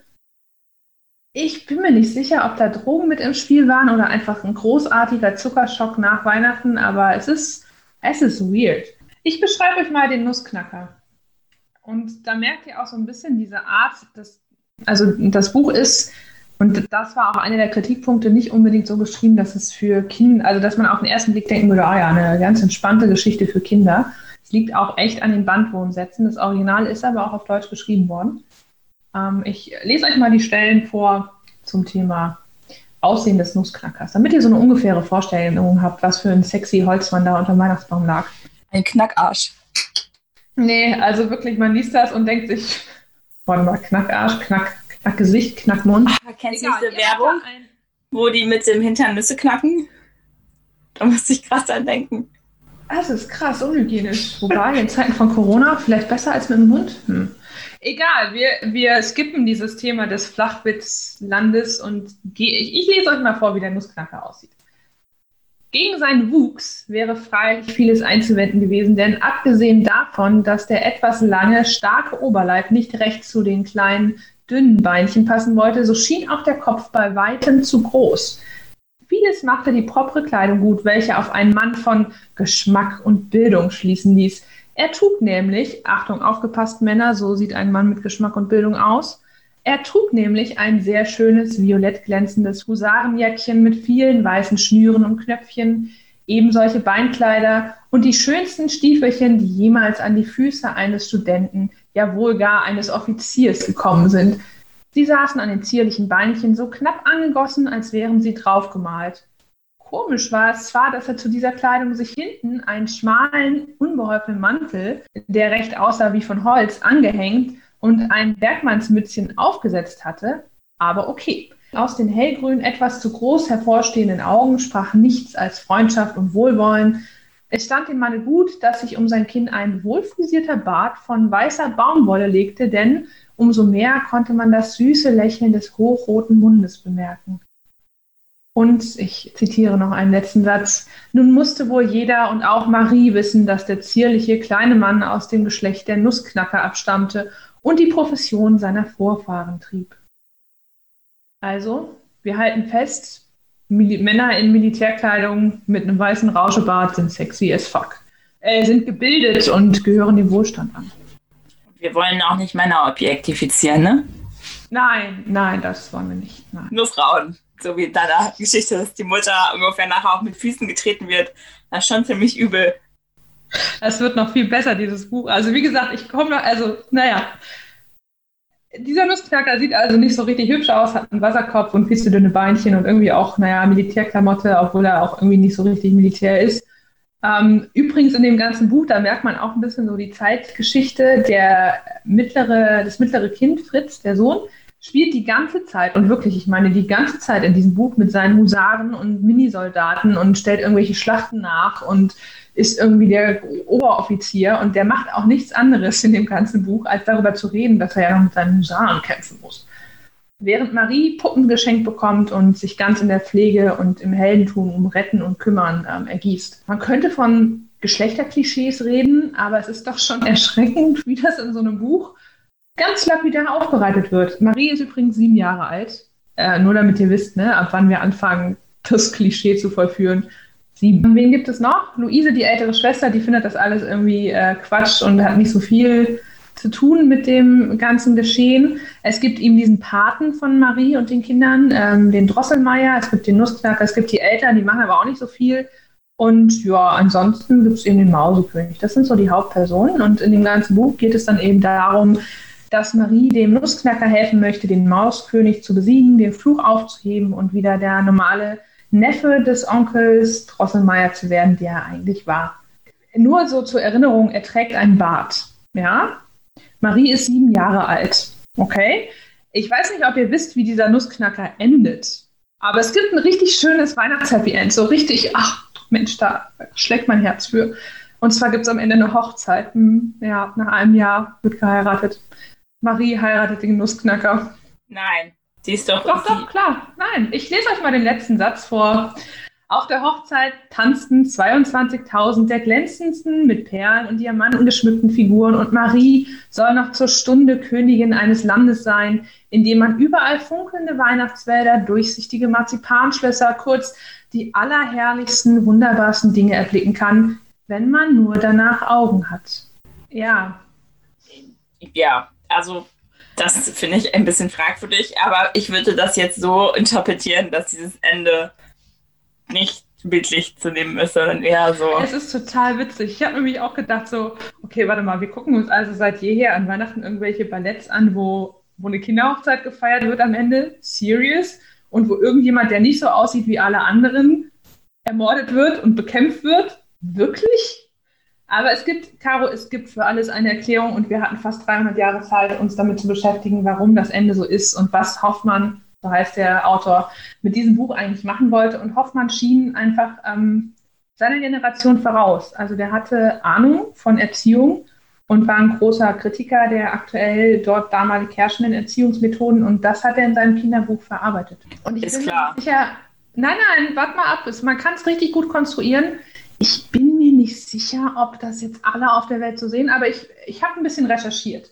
ich bin mir nicht sicher, ob da Drogen mit im Spiel waren oder einfach ein großartiger Zuckerschock nach Weihnachten, aber es ist, es ist weird. Ich beschreibe euch mal den Nussknacker. Und da merkt ihr auch so ein bisschen diese Art, dass, also das Buch ist, und das war auch einer der Kritikpunkte, nicht unbedingt so geschrieben, dass es für Kinder, also dass man auf den ersten Blick denken würde, ah ja, eine ganz entspannte Geschichte für Kinder. liegt auch echt an den Bandwurmsätzen. Das Original ist aber auch auf Deutsch geschrieben worden. Ähm, ich lese euch mal die Stellen vor zum Thema Aussehen des Nussknackers, damit ihr so eine ungefähre Vorstellung habt, was für ein sexy Holzmann da unter dem Weihnachtsbaum lag. Ein Knackarsch. Nee, also wirklich, man liest das und denkt sich, warte mal, Knackarsch, Knack, Knackgesicht, Knackmund. Ah, kennst du diese Werbung, wo die mit dem Hintern Nüsse knacken? Da musste ich krass dran denken. Das ist krass unhygienisch. Wobei, in Zeiten von Corona vielleicht besser als mit dem Mund. Hm. Egal, wir, wir skippen dieses Thema des Flachwitzlandes und ich, ich lese euch mal vor, wie der Nussknacker aussieht. Gegen seinen Wuchs wäre freilich vieles einzuwenden gewesen, denn abgesehen davon, dass der etwas lange, starke Oberleib nicht recht zu den kleinen, dünnen Beinchen passen wollte, so schien auch der Kopf bei weitem zu groß. Vieles machte die propre Kleidung gut, welche auf einen Mann von Geschmack und Bildung schließen ließ. Er trug nämlich, Achtung, aufgepasst Männer, so sieht ein Mann mit Geschmack und Bildung aus, er trug nämlich ein sehr schönes, violett glänzendes Husarenjäckchen mit vielen weißen Schnüren und Knöpfchen, eben solche Beinkleider und die schönsten Stiefelchen, die jemals an die Füße eines Studenten, ja wohl gar eines Offiziers gekommen sind. Sie saßen an den zierlichen Beinchen so knapp angegossen, als wären sie draufgemalt. Komisch war es zwar, dass er zu dieser Kleidung sich hinten einen schmalen, unbeholfenen Mantel, der recht aussah wie von Holz, angehängt und ein Bergmannsmützchen aufgesetzt hatte, aber okay. Aus den hellgrün, etwas zu groß hervorstehenden Augen sprach nichts als Freundschaft und Wohlwollen. Es stand dem Manne gut, dass sich um sein Kinn ein wohlfrisierter Bart von weißer Baumwolle legte, denn umso mehr konnte man das süße Lächeln des hochroten Mundes bemerken. Und ich zitiere noch einen letzten Satz. Nun musste wohl jeder und auch Marie wissen, dass der zierliche kleine Mann aus dem Geschlecht der Nussknacker abstammte und die Profession seiner Vorfahren trieb. Also, wir halten fest, Mil Männer in Militärkleidung mit einem weißen Rauschebart sind sexy as fuck. Äh, sind gebildet und gehören dem Wohlstand an. Wir wollen auch nicht Männer objektifizieren, ne? Nein, nein, das wollen wir nicht. Nein. Nur Frauen. So wie in deiner Geschichte, dass die Mutter ungefähr nachher auch mit Füßen getreten wird. Das ist schon ziemlich übel. Es wird noch viel besser, dieses Buch. Also wie gesagt, ich komme, also naja. Dieser Nussknacker sieht also nicht so richtig hübsch aus, hat einen Wasserkopf und viel zu dünne Beinchen und irgendwie auch, naja, Militärklamotte, obwohl er auch irgendwie nicht so richtig Militär ist. Ähm, übrigens in dem ganzen Buch, da merkt man auch ein bisschen so die Zeitgeschichte. Der mittlere, das mittlere Kind, Fritz, der Sohn, spielt die ganze Zeit und wirklich, ich meine, die ganze Zeit in diesem Buch mit seinen Husaren und Minisoldaten und stellt irgendwelche Schlachten nach und ist irgendwie der Oberoffizier und der macht auch nichts anderes in dem ganzen Buch, als darüber zu reden, dass er ja noch mit seinen Husaren kämpfen muss. Während Marie Puppen geschenkt bekommt und sich ganz in der Pflege und im Heldentum um Retten und Kümmern ähm, ergießt. Man könnte von Geschlechterklischees reden, aber es ist doch schon erschreckend, wie das in so einem Buch ganz lapidar aufbereitet wird. Marie ist übrigens sieben Jahre alt. Äh, nur damit ihr wisst, ne, ab wann wir anfangen, das Klischee zu vollführen. Sieben. Wen gibt es noch? Luise, die ältere Schwester, die findet das alles irgendwie äh, Quatsch und hat nicht so viel zu tun mit dem ganzen Geschehen. Es gibt ihm diesen Paten von Marie und den Kindern, ähm, den Drosselmeier, es gibt den Nussknacker, es gibt die Eltern, die machen aber auch nicht so viel. Und ja, ansonsten gibt es eben den Mausekönig. Das sind so die Hauptpersonen. Und in dem ganzen Buch geht es dann eben darum, dass Marie dem Nussknacker helfen möchte, den Mauskönig zu besiegen, den Fluch aufzuheben und wieder der normale Neffe des Onkels Drosselmeier zu werden, der er eigentlich war. Nur so zur Erinnerung, er trägt einen Bart. Ja? Marie ist sieben Jahre alt. Okay? Ich weiß nicht, ob ihr wisst, wie dieser Nussknacker endet. Aber es gibt ein richtig schönes Weihnachts-Happy End. So richtig, ach Mensch, da schlägt mein Herz für. Und zwar gibt es am Ende eine Hochzeit. Hm, ja, nach einem Jahr wird geheiratet. Marie heiratet den Nussknacker. Nein. Sie ist doch. Doch, doch, klar. Nein, ich lese euch mal den letzten Satz vor. Auf der Hochzeit tanzten 22.000 der glänzendsten, mit Perlen und Diamanten geschmückten Figuren und Marie soll noch zur Stunde Königin eines Landes sein, in dem man überall funkelnde Weihnachtswälder, durchsichtige Marzipanschlösser, kurz die allerherrlichsten, wunderbarsten Dinge erblicken kann, wenn man nur danach Augen hat. Ja. Ja, also das finde ich ein bisschen fragwürdig, aber ich würde das jetzt so interpretieren, dass dieses Ende nicht bildlich zu nehmen ist, sondern eher so. Es ist total witzig. Ich habe nämlich auch gedacht, so, okay, warte mal, wir gucken uns also seit jeher an Weihnachten irgendwelche Balletts an, wo, wo eine Kinderhochzeit gefeiert wird am Ende. Serious. Und wo irgendjemand, der nicht so aussieht wie alle anderen, ermordet wird und bekämpft wird. Wirklich? Aber es gibt, Caro, es gibt für alles eine Erklärung und wir hatten fast 300 Jahre Zeit, uns damit zu beschäftigen, warum das Ende so ist und was Hoffmann, so heißt der Autor, mit diesem Buch eigentlich machen wollte. Und Hoffmann schien einfach ähm, seiner Generation voraus. Also der hatte Ahnung von Erziehung und war ein großer Kritiker der aktuell dort damalig herrschenden Erziehungsmethoden und das hat er in seinem Kinderbuch verarbeitet. Und ich Ist bin klar. sicher, nein, nein, warte mal ab, Es- man kann es richtig gut konstruieren. Ich bin sicher, ob das jetzt alle auf der Welt so sehen, aber ich, ich habe ein bisschen recherchiert.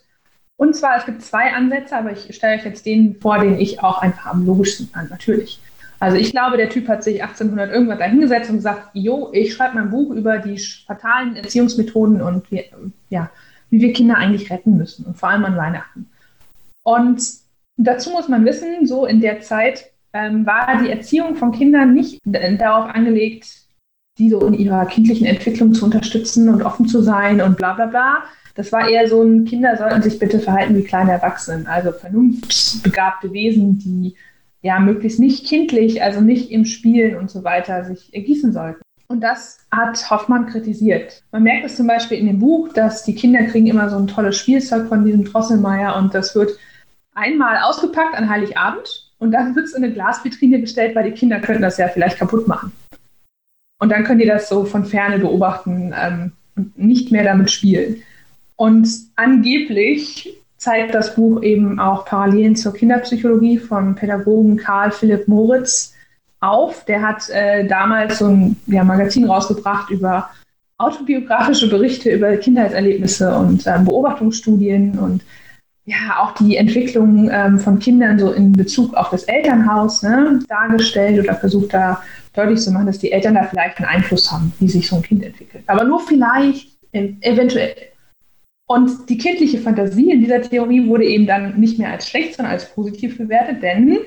Und zwar, es gibt zwei Ansätze, aber ich stelle euch jetzt den vor, den ich auch einfach am logischsten fand, natürlich. Also ich glaube, der Typ hat sich 1800 irgendwann da hingesetzt und gesagt, jo, ich schreibe mein Buch über die fatalen Erziehungsmethoden und wie, ja, wie wir Kinder eigentlich retten müssen und vor allem an Weihnachten. Und dazu muss man wissen, so in der Zeit ähm, war die Erziehung von Kindern nicht darauf angelegt, die so in ihrer kindlichen Entwicklung zu unterstützen und offen zu sein und bla bla bla. Das war eher so ein, Kinder sollten sich bitte verhalten wie kleine Erwachsene, also vernunftbegabte Wesen, die ja möglichst nicht kindlich, also nicht im Spielen und so weiter sich ergießen sollten. Und das hat Hoffmann kritisiert. Man merkt es zum Beispiel in dem Buch, dass die Kinder kriegen immer so ein tolles Spielzeug von diesem Drosselmeier und das wird einmal ausgepackt an Heiligabend und dann wird es in eine Glasvitrine gestellt, weil die Kinder könnten das ja vielleicht kaputt machen. Und dann können die das so von ferne beobachten ähm, und nicht mehr damit spielen. Und angeblich zeigt das Buch eben auch Parallelen zur Kinderpsychologie vom Pädagogen Karl Philipp Moritz auf. Der hat äh, damals so ein ja, Magazin rausgebracht über autobiografische Berichte über Kindheitserlebnisse und ähm, Beobachtungsstudien und ja, auch die Entwicklung ähm, von Kindern so in Bezug auf das Elternhaus ne, dargestellt oder versucht da deutlich zu machen, dass die Eltern da vielleicht einen Einfluss haben, wie sich so ein Kind entwickelt. Aber nur vielleicht, eventuell. Und die kindliche Fantasie in dieser Theorie wurde eben dann nicht mehr als schlecht, sondern als positiv bewertet, denn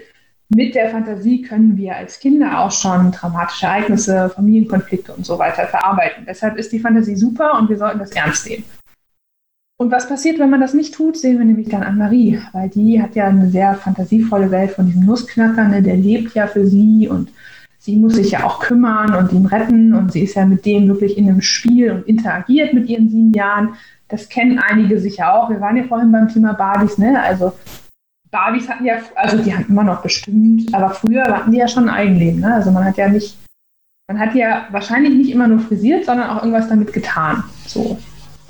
mit der Fantasie können wir als Kinder auch schon traumatische Ereignisse, Familienkonflikte und so weiter verarbeiten. Deshalb ist die Fantasie super und wir sollten das ernst nehmen. Und was passiert, wenn man das nicht tut, sehen wir nämlich dann Anne-Marie, weil die hat ja eine sehr fantasievolle Welt von diesem Nussknacker, ne? der lebt ja für sie und sie muss sich ja auch kümmern und ihn retten und sie ist ja mit dem wirklich in einem Spiel und interagiert mit ihren sieben Jahren. Das kennen einige sicher auch. Wir waren ja vorhin beim Thema Barbies, ne? Also Barbies hatten ja, also die hatten immer noch bestimmt, aber früher hatten die ja schon ein Eigenleben, ne? Also man hat ja nicht, man hat ja wahrscheinlich nicht immer nur frisiert, sondern auch irgendwas damit getan. So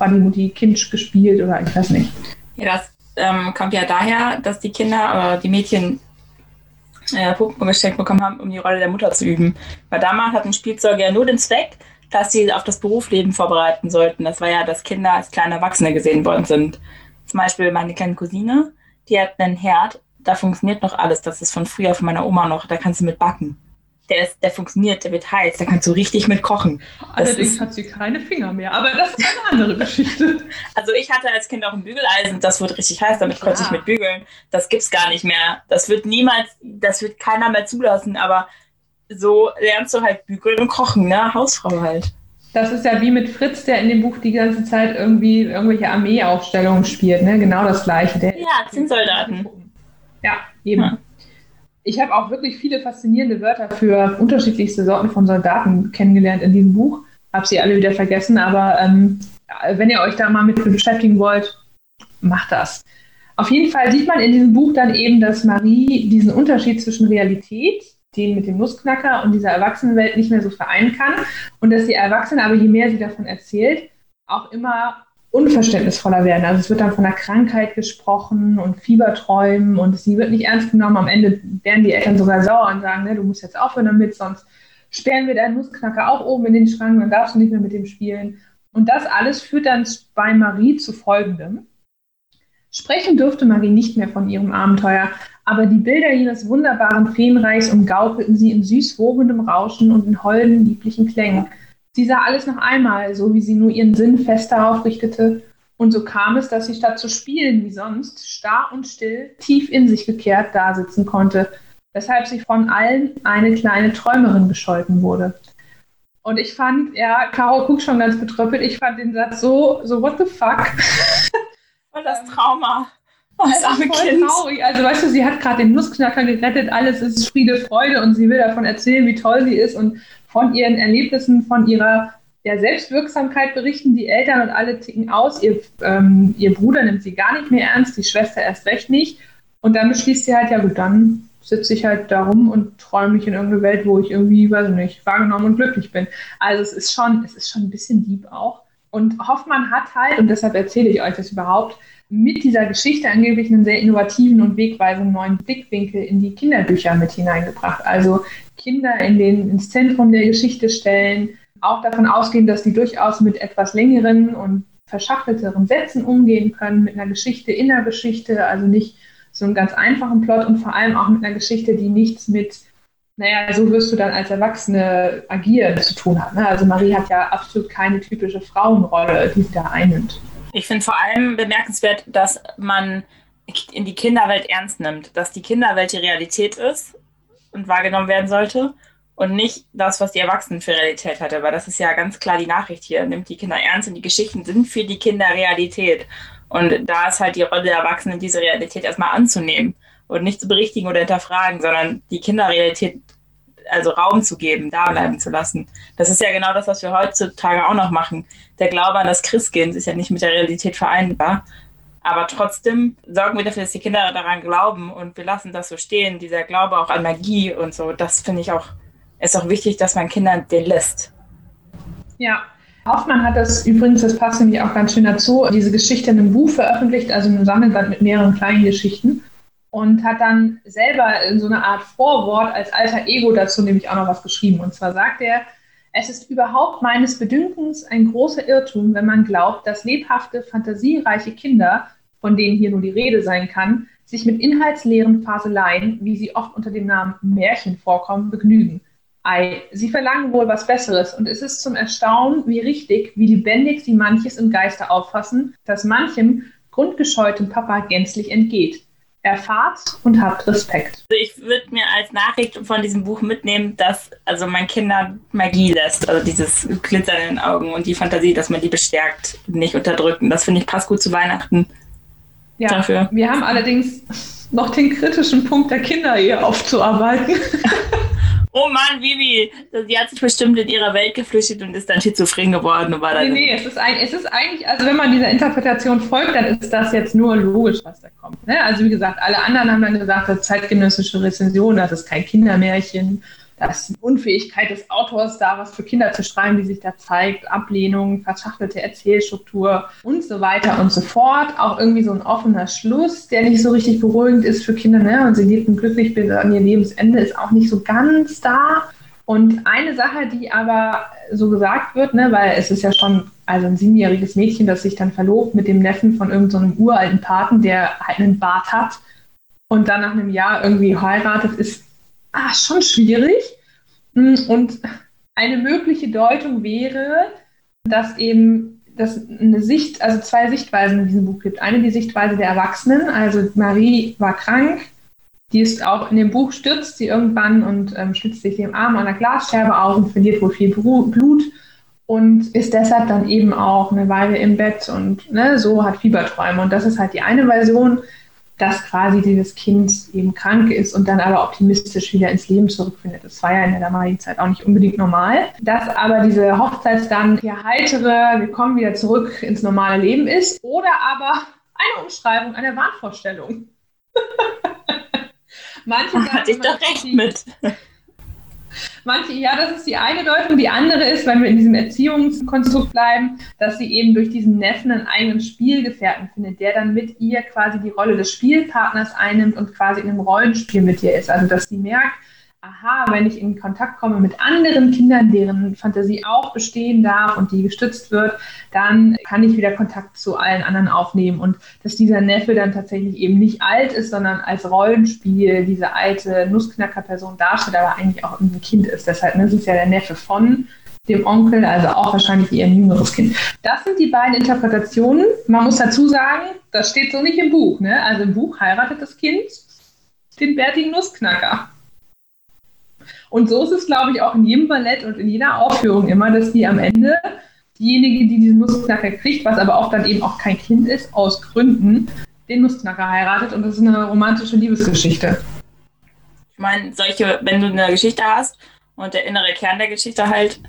die Mutti Kind gespielt oder ich weiß nicht. Ja, das ähm, kommt ja daher, dass die Kinder oder die Mädchen äh, Puppen geschenkt bekommen haben, um die Rolle der Mutter zu üben. Weil damals hatten Spielzeuge ja nur den Zweck, dass sie auf das Berufsleben vorbereiten sollten. Das war ja, dass Kinder als kleine Erwachsene gesehen worden sind. Zum Beispiel meine kleine Cousine, die hat einen Herd, da funktioniert noch alles. Das ist von früher von meiner Oma noch, da kannst du mit backen. Der, ist, der funktioniert, der wird heiß, da kannst du richtig mit kochen. Das Allerdings ist- hat sie keine Finger mehr, aber das ist eine andere Geschichte. Also ich hatte als Kind auch ein Bügeleisen, das wird richtig heiß, damit konnte ich Klar. mit bügeln. Das gibt's gar nicht mehr. Das wird niemals, das wird keiner mehr zulassen, aber so lernst du halt bügeln und kochen, ne? Hausfrau halt. Das ist ja wie mit Fritz, der in dem Buch die ganze Zeit irgendwie irgendwelche Armeeaufstellungen spielt, ne? Genau das gleiche. Der Ja, Zinnsoldaten. Ja, eben. Ja. Ich habe auch wirklich viele faszinierende Wörter für unterschiedlichste Sorten von Soldaten kennengelernt in diesem Buch. Habe sie alle wieder vergessen, aber ähm, wenn ihr euch da mal mit beschäftigen wollt, macht das. Auf jeden Fall sieht man in diesem Buch dann eben, dass Marie diesen Unterschied zwischen Realität, den mit dem Nussknacker und dieser Erwachsenenwelt nicht mehr so vereinen kann und dass die Erwachsene aber je mehr sie davon erzählt, auch immer unverständnisvoller werden. Also es wird dann von einer Krankheit gesprochen und Fieberträumen und sie wird nicht ernst genommen. Am Ende werden die Eltern sogar sauer und sagen, ne, du musst jetzt aufhören damit, sonst sperren wir deinen Nussknacker auch oben in den Schrank, dann darfst du nicht mehr mit dem spielen. Und das alles führt dann bei Marie zu Folgendem. Sprechen durfte Marie nicht mehr von ihrem Abenteuer, aber die Bilder jenes wunderbaren Feenreichs umgaukelten sie in süß wogendem Rauschen und in holden, lieblichen Klängen. Sie sah alles noch einmal, so wie sie nur ihren Sinn fest darauf richtete, und so kam es, dass sie statt zu spielen wie sonst, starr und still, tief in sich gekehrt dasitzen konnte, weshalb sie von allen eine kleine Träumerin gescholten wurde. Und ich fand, ja, Caro guckt schon ganz betröppelt, ich fand den Satz so, so what the fuck. Und das Trauma. Oh, das arme Kind. Traurig. Also weißt du, sie hat gerade den Nussknacker gerettet, alles ist Friede, Freude und sie will davon erzählen, wie toll sie ist und von ihren Erlebnissen, von ihrer ja, Selbstwirksamkeit berichten die Eltern und alle ticken aus. Ihr, ähm, ihr Bruder nimmt sie gar nicht mehr ernst, die Schwester erst recht nicht. Und dann beschließt sie halt, ja gut, dann sitze ich halt da rum und träume mich in irgendeine Welt, wo ich irgendwie, weiß ich nicht, wahrgenommen und glücklich bin. Also es ist schon, es ist schon ein bisschen deep auch. Und Hoffmann hat halt, und deshalb erzähle ich euch das überhaupt, mit dieser Geschichte angeblich einen sehr innovativen und wegweisenden neuen Blickwinkel in die Kinderbücher mit hineingebracht. Also Kinder in den, ins Zentrum der Geschichte stellen, auch davon ausgehen, dass die durchaus mit etwas längeren und verschachtelteren Sätzen umgehen können, mit einer Geschichte in der Geschichte, also nicht so einen ganz einfachen Plot und vor allem auch mit einer Geschichte, die nichts mit, naja, so wirst du dann als Erwachsene agieren zu tun hat. Ne? Also Marie hat ja absolut keine typische Frauenrolle, die sie da einnimmt. Ich finde vor allem bemerkenswert, dass man in die Kinderwelt ernst nimmt, dass die Kinderwelt die Realität ist und wahrgenommen werden sollte und nicht das, was die Erwachsenen für Realität hatte, weil das ist ja ganz klar die Nachricht hier. Nimmt die Kinder ernst und die Geschichten sind für die Kinder Realität. Und da ist halt die Rolle der Erwachsenen, diese Realität erstmal anzunehmen und nicht zu berichtigen oder hinterfragen, sondern die Kinderrealität also Raum zu geben, da bleiben zu lassen. Das ist ja genau das, was wir heutzutage auch noch machen. Der Glaube an das Christkind ist ja nicht mit der Realität vereinbar. Aber trotzdem sorgen wir dafür, dass die Kinder daran glauben und wir lassen das so stehen. Dieser Glaube auch an Magie und so, das finde ich auch, ist auch wichtig, dass man Kindern den lässt. Ja, Hoffmann hat das übrigens, das passt nämlich auch ganz schön dazu, diese Geschichte in einem Buch veröffentlicht, also in einem Sammelband mit mehreren kleinen Geschichten und hat dann selber in so einer Art Vorwort als alter Ego dazu nämlich auch noch was geschrieben. Und zwar sagt er, es ist überhaupt meines Bedünkens ein großer Irrtum, wenn man glaubt, dass lebhafte, fantasiereiche Kinder, von denen hier nur die Rede sein kann, sich mit inhaltsleeren Faseleien, wie sie oft unter dem Namen Märchen vorkommen, begnügen. Ei, sie verlangen wohl was Besseres und es ist zum Erstaunen, wie richtig, wie lebendig sie manches im Geiste auffassen, dass manchem grundgescheutem Papa gänzlich entgeht. Erfahrt und habt Respekt. Also ich würde mir als Nachricht von diesem Buch mitnehmen, dass also man Kindern Magie lässt, also dieses Glitzern in den Augen und die Fantasie, dass man die bestärkt, nicht unterdrücken. Das finde ich passt gut zu Weihnachten. Ja, dafür. wir haben allerdings noch den kritischen Punkt der Kinderehe aufzuarbeiten. oh Mann, Vivi, sie hat sich bestimmt in ihrer Welt geflüchtet und ist dann schizophren geworden. Und war dann nee, nee, es ist, ein, es ist eigentlich, also wenn man dieser Interpretation folgt, dann ist das jetzt nur logisch, was da kommt. Ne? Also wie gesagt, alle anderen haben dann gesagt, das zeitgenössische Rezension, das ist kein Kindermärchen dass Unfähigkeit des Autors, da was für Kinder zu schreiben, die sich da zeigt, Ablehnung, verschachtelte Erzählstruktur und so weiter und so fort. Auch irgendwie so ein offener Schluss, der nicht so richtig beruhigend ist für Kinder. Ne? Und sie lebten glücklich bis an ihr Lebensende, ist auch nicht so ganz da. Und eine Sache, die aber so gesagt wird, ne, weil es ist ja schon also ein siebenjähriges Mädchen, das sich dann verlobt mit dem Neffen von irgendeinem so uralten Paten, der halt einen Bart hat und dann nach einem Jahr irgendwie heiratet, ist ah, schon schwierig. Hm, und eine mögliche Deutung wäre, dass eben dass eine Sicht, also zwei Sichtweisen in diesem Buch gibt. Eine die Sichtweise der Erwachsenen, also Marie war krank, die ist auch in dem Buch stürzt sie irgendwann und ähm, schlitzt sich den Arm an der Glasscherbe auf und verliert wohl viel Blut und ist deshalb dann eben auch eine Weile im Bett und ne, so hat Fieberträume. Und das ist halt die eine Version dass quasi dieses Kind eben krank ist und dann aber optimistisch wieder ins Leben zurückfindet. Das war ja in der damaligen Zeit auch nicht unbedingt normal. Dass aber diese Hochzeit dann der heitere, wir kommen wieder zurück ins normale Leben ist oder aber eine Umschreibung einer Wahnvorstellung. Manche hatte ich doch recht mit. Manche, ja, das ist die eine Deutung. Die andere ist, wenn wir in diesem Erziehungskonstrukt bleiben, dass sie eben durch diesen Neffen einen eigenen Spielgefährten findet, der dann mit ihr quasi die Rolle des Spielpartners einnimmt und quasi in einem Rollenspiel mit ihr ist. Also, dass sie merkt, aha, wenn ich in Kontakt komme mit anderen Kindern, deren Fantasie auch bestehen darf und die gestützt wird, dann kann ich wieder Kontakt zu allen anderen aufnehmen und dass dieser Neffe dann tatsächlich eben nicht alt ist, sondern als Rollenspiel diese alte Nussknacker-Person darstellt, aber eigentlich auch ein Kind ist. Deshalb ne, das ist ja der Neffe von dem Onkel, also auch wahrscheinlich eher ein jüngeres Kind. Das sind die beiden Interpretationen. Man muss dazu sagen, das steht so nicht im Buch. Ne? Also im Buch heiratet das Kind den bärtigen Nussknacker. Und so ist es, glaube ich, auch in jedem Ballett und in jeder Aufführung immer, dass die am Ende diejenige, die diesen Nussknacker kriegt, was aber auch dann eben auch kein Kind ist, aus Gründen, den Nussknacker heiratet und das ist eine romantische Liebesgeschichte. Ich meine, solche, wenn du eine Geschichte hast und der innere Kern der Geschichte halt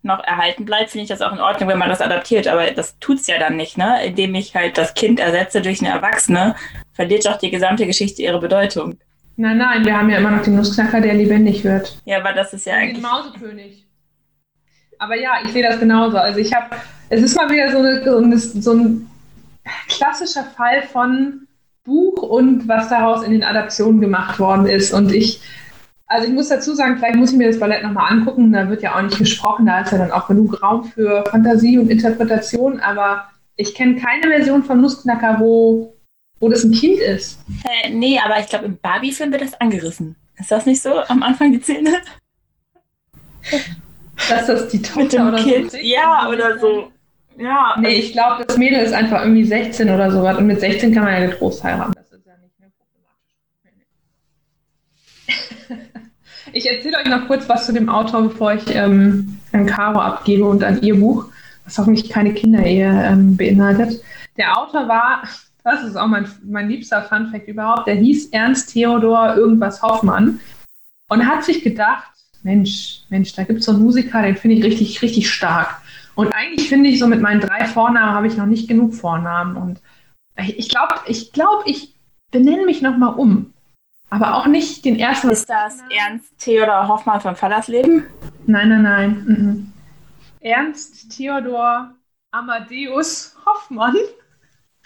noch erhalten bleibt, finde ich das auch in Ordnung, wenn man das adaptiert. Aber das tut es ja dann nicht, ne? Indem ich halt das Kind ersetze durch eine Erwachsene, verliert doch die gesamte Geschichte ihre Bedeutung. Nein, nein, wir haben ja immer noch den Nussknacker, der lebendig wird. Ja, aber das ist ja eigentlich. Den Mausekönig. Aber ja, ich sehe das genauso. Also ich habe, es ist mal wieder so, eine, so, eine, so ein klassischer Fall von Buch und was daraus in den Adaptionen gemacht worden ist. Und ich also ich muss dazu sagen, vielleicht muss ich mir das Ballett nochmal angucken. Da wird ja auch nicht gesprochen, da ist ja dann auch genug Raum für Fantasie und Interpretation. Aber ich kenne keine Version von Nussknacker, wo, wo das ein Kind ist. Äh, nee, aber ich glaube, im Barbie-Film wird das angerissen. Ist das nicht so am Anfang die Szene? Dass das die Tochter oder Kind? so ja, oder so. Ja. Nee, ich glaube, das Mädel ist einfach irgendwie 16 oder sowas. Und mit 16 kann man ja getrost heiraten. Das ist ja nicht mehr problematisch. Ich erzähle euch noch kurz was zu dem Autor, bevor ich ähm, an Caro abgebe und an ihr Buch, was hoffentlich keine Kinderehe ähm, beinhaltet. Der Autor war, das ist auch mein, mein liebster Funfact überhaupt, der hieß Ernst Theodor irgendwas Hoffmann und hat sich gedacht, Mensch, Mensch, da gibt es so einen Musiker, den finde ich richtig, richtig stark. Und eigentlich finde ich so mit meinen drei Vornamen habe ich noch nicht genug Vornamen. Und ich glaube, ich glaube, ich benenne mich nochmal um. Aber auch nicht den ersten. Ist das Ernst Theodor Hoffmann von Fallersleben? Nein, nein, nein. Mhm. Ernst Theodor Amadeus Hoffmann.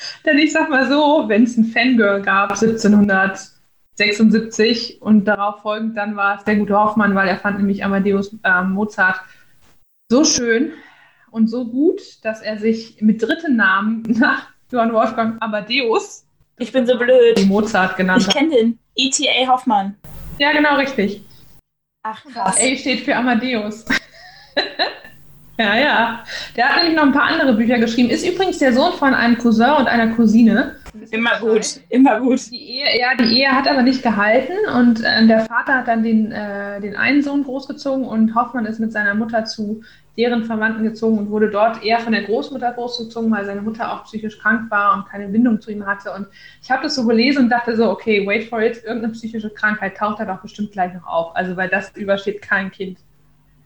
Denn ich sag mal so, wenn es ein Fangirl gab 1776 und darauf folgend dann war es der gute Hoffmann, weil er fand nämlich Amadeus äh, Mozart so schön und so gut, dass er sich mit dritten Namen nach Johann Wolfgang Amadeus ich bin so blöd. Mozart genannt Ich kenne den. E.T.A. Hoffmann. Ja, genau, richtig. Ach, krass. A steht für Amadeus. ja, ja. Der hat nämlich noch ein paar andere Bücher geschrieben. Ist übrigens der Sohn von einem Cousin und einer Cousine. Immer gut, immer gut. Die Ehe, ja, die Ehe hat aber nicht gehalten und äh, der Vater hat dann den, äh, den einen Sohn großgezogen und Hoffmann ist mit seiner Mutter zu deren Verwandten gezogen und wurde dort eher von der Großmutter großgezogen, weil seine Mutter auch psychisch krank war und keine Bindung zu ihm hatte. Und ich habe das so gelesen und dachte so, okay, wait for it, irgendeine psychische Krankheit taucht da doch bestimmt gleich noch auf. Also weil das übersteht kein Kind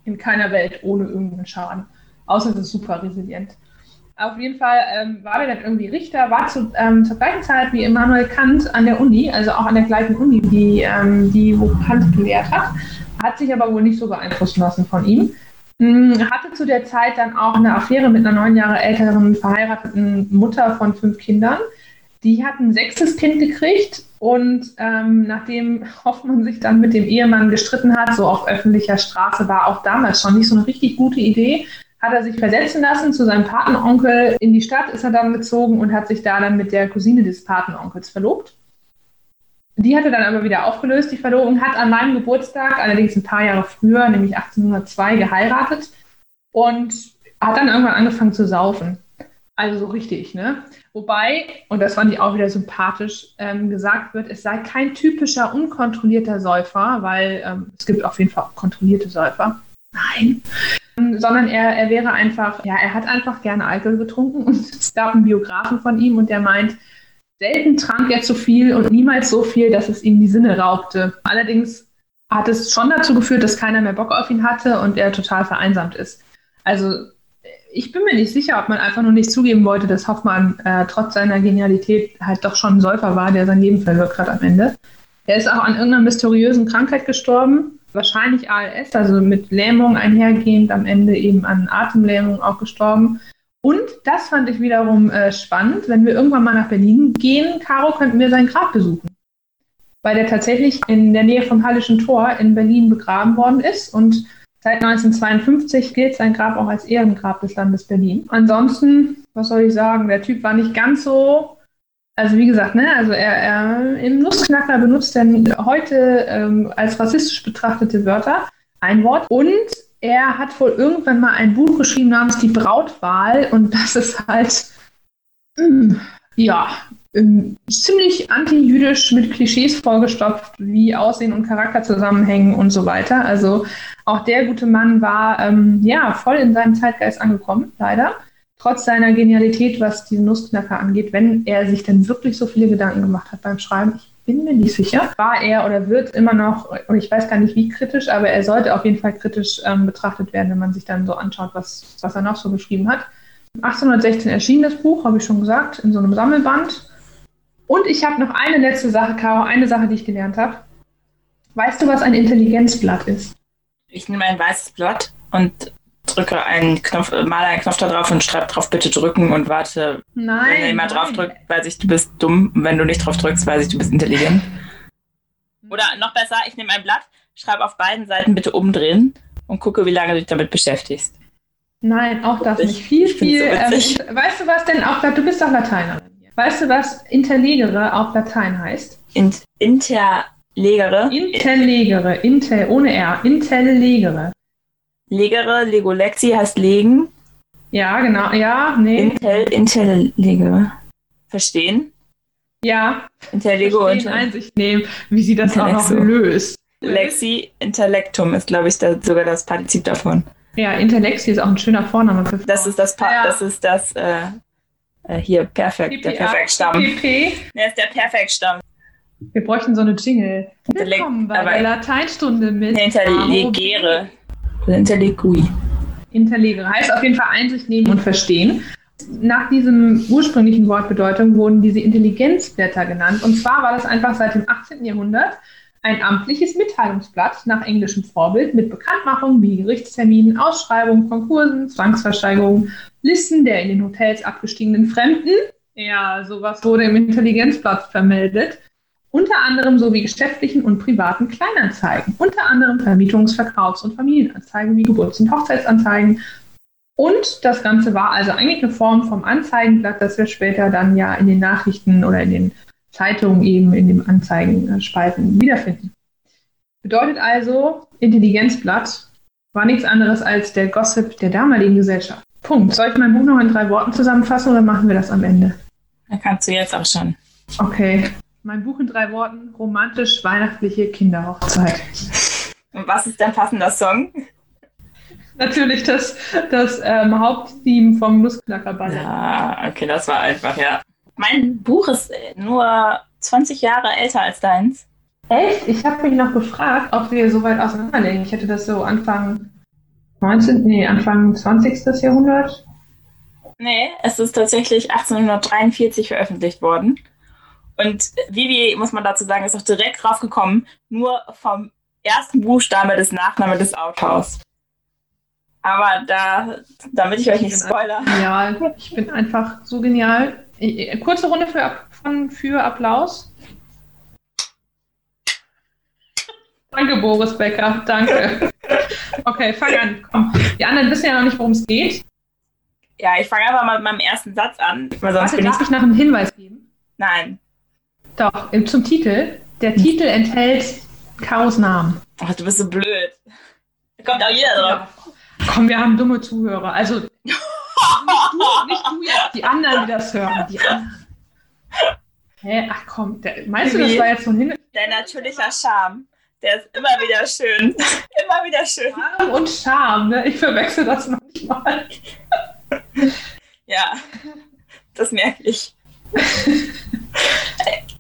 in keiner Welt ohne irgendeinen Schaden. Außer es ist super resilient. Auf jeden Fall ähm, war er dann irgendwie Richter, war zu, ähm, zur gleichen Zeit wie Immanuel Kant an der Uni, also auch an der gleichen Uni, wie ähm, die, wo Kant gelehrt hat, hat sich aber wohl nicht so beeinflussen lassen von ihm. Hm, hatte zu der Zeit dann auch eine Affäre mit einer neun Jahre älteren verheirateten Mutter von fünf Kindern. Die hat ein sechstes Kind gekriegt und ähm, nachdem Hoffmann sich dann mit dem Ehemann gestritten hat, so auf öffentlicher Straße, war auch damals schon nicht so eine richtig gute Idee, hat er sich versetzen lassen zu seinem Patenonkel. In die Stadt ist er dann gezogen und hat sich da dann mit der Cousine des Patenonkels verlobt. Die hatte dann aber wieder aufgelöst, die Verlobung, hat an meinem Geburtstag, allerdings ein paar Jahre früher, nämlich 1802, geheiratet und hat dann irgendwann angefangen zu saufen. Also so richtig, ne? Wobei, und das fand ich auch wieder sympathisch, ähm, gesagt wird, es sei kein typischer unkontrollierter Säufer, weil ähm, es gibt auf jeden Fall auch kontrollierte Säufer. Nein. Ähm, sondern er, er wäre einfach, ja, er hat einfach gerne Alkohol getrunken und es gab einen Biografen von ihm und der meint, Selten trank er zu viel und niemals so viel, dass es ihm die Sinne raubte. Allerdings hat es schon dazu geführt, dass keiner mehr Bock auf ihn hatte und er total vereinsamt ist. Also ich bin mir nicht sicher, ob man einfach nur nicht zugeben wollte, dass Hoffmann äh, trotz seiner Genialität halt doch schon ein Säufer war, der sein Leben verwirkt hat am Ende. Er ist auch an irgendeiner mysteriösen Krankheit gestorben, wahrscheinlich ALS, also mit Lähmung einhergehend, am Ende eben an Atemlähmung auch gestorben. Und das fand ich wiederum äh, spannend. Wenn wir irgendwann mal nach Berlin gehen, Caro, könnten wir sein Grab besuchen. Weil der tatsächlich in der Nähe vom Hallischen Tor in Berlin begraben worden ist. Und seit 1952 gilt sein Grab auch als Ehrengrab des Landes Berlin. Ansonsten, was soll ich sagen, der Typ war nicht ganz so. Also wie gesagt, ne, also er, er im Nussknacker benutzt er heute ähm, als rassistisch betrachtete Wörter ein Wort und er hat wohl irgendwann mal ein Buch geschrieben namens Die Brautwahl und das ist halt, mh, hm, ja, ähm, ziemlich anti-jüdisch mit Klischees vollgestopft, wie Aussehen und Charakter zusammenhängen und so weiter. Also auch der gute Mann war ähm, ja voll in seinem Zeitgeist angekommen, leider. Trotz seiner Genialität, was diesen Nussknacker angeht, wenn er sich denn wirklich so viele Gedanken gemacht hat beim Schreiben. Ich bin mir nicht sicher. War er oder wird immer noch, und ich weiß gar nicht wie kritisch, aber er sollte auf jeden Fall kritisch ähm, betrachtet werden, wenn man sich dann so anschaut, was, was er noch so geschrieben hat. 1816 erschien das Buch, habe ich schon gesagt, in so einem Sammelband. Und ich habe noch eine letzte Sache, Caro, eine Sache, die ich gelernt habe. Weißt du, was ein Intelligenzblatt ist? Ich nehme ein weißes Blatt und drücke einen Knopf, male einen Knopf da drauf und schreibe drauf bitte drücken und warte. Nein. Wenn jemand drauf drückt, weiß ich, du bist dumm. Und wenn du nicht drauf drückst, weiß ich, du bist intelligent. Oder noch besser, ich nehme ein Blatt, schreibe auf beiden Seiten bitte umdrehen und gucke, wie lange du dich damit beschäftigst. Nein, auch das Ich- nicht. Viel, viel. so ähm, weißt du, was denn auch, du bist doch Lateinerin. Weißt du, was Interlegere auf Latein heißt? Int Interlegere. Interlegere, Intel, ohne R, Interlegere. Legere, Legolexi heißt legen. Ja, genau, ja, nee, Intel, Interlegere. Verstehen? ja. Interlego und Verstehen, Einsicht nehmen, wie sie das auch noch löst. Lexi, Intellectum ist, glaube ich, da, sogar das Partizip davon. Ja, Intellexi ist auch ein schöner Vorname für Das ist das, pa Ja. das ist das, äh, äh, hier, Perfekt, der Perfektstamm. PPP. Der ist der Perfektstamm. Wir bräuchten so eine Jingle. Willkommen bei der Lateinstunde mit Interlegere. Interlegui. Interlegere. Heißt auf jeden Fall Einsicht nehmen und verstehen. Nach diesem ursprünglichen Wortbedeutung wurden diese Intelligenzblätter genannt. Und zwar war das einfach seit dem 18. Jahrhundert ein amtliches Mitteilungsblatt nach englischem Vorbild mit Bekanntmachungen wie Gerichtsterminen, Ausschreibungen, Konkursen, Zwangsversteigerungen, Listen der in den Hotels abgestiegenen Fremden. Ja, sowas wurde im Intelligenzblatt vermeldet. Unter anderem sowie geschäftlichen und privaten Kleinanzeigen. Unter anderem Vermietungs-, Verkaufs- und Familienanzeigen wie Geburts- und Hochzeitsanzeigen. Und das Ganze war also eigentlich eine Form vom Anzeigenblatt, das wir später dann ja in den Nachrichten oder in den Zeitungen eben in den Anzeigenspalten wiederfinden. Bedeutet also, Intelligenzblatt war nichts anderes als der Gossip der damaligen Gesellschaft. Punkt. Soll ich mein Buch noch in drei Worten zusammenfassen oder machen wir das am Ende? Da kannst du jetzt auch schon. Okay. Mein Buch in drei Worten: romantisch-weihnachtliche Kinderhochzeit. Und was ist dein passender Song? Natürlich das, das ähm, Haupttheme vom Nussknackerball. Ja, okay, das war einfach, ja. Mein Buch ist äh, nur 20 Jahre älter als deins. Echt? Ich habe mich noch gefragt, ob wir so weit auseinanderlegen. Ich hätte das so Anfang 19., nee, Anfang 20. Jahrhundert. Nee, es ist tatsächlich 1843 veröffentlicht worden. Und Vivi, muss man dazu sagen, ist auch direkt drauf gekommen, nur vom ersten Buchstabe des Nachnamen des Autors. Aber da, damit ich euch nicht spoiler. Genial. Ich bin einfach so genial. Kurze Runde für, von, für Applaus. Danke, Boris Becker. Danke. Okay, fang an. Komm. Die anderen wissen ja noch nicht, worum es geht. Ja, ich fange einfach mal mit meinem ersten Satz an, weil sonst Warte, darf ich noch einen Hinweis geben? Nein. Doch, zum Titel. Der Titel enthält Karos Namen. Ach, du bist so blöd. Da kommt auch jeder drauf. Komm, wir haben dumme Zuhörer. Also nicht du, nicht du jetzt, die anderen, die das hören. Die anderen. Hä? Ach komm, der, meinst du, das war jetzt so ein Hin Dein natürlicher Charme, der ist immer wieder schön. immer wieder schön. Charme und Charme, ne? Ich verwechsel das manchmal. Ja, das merke ich.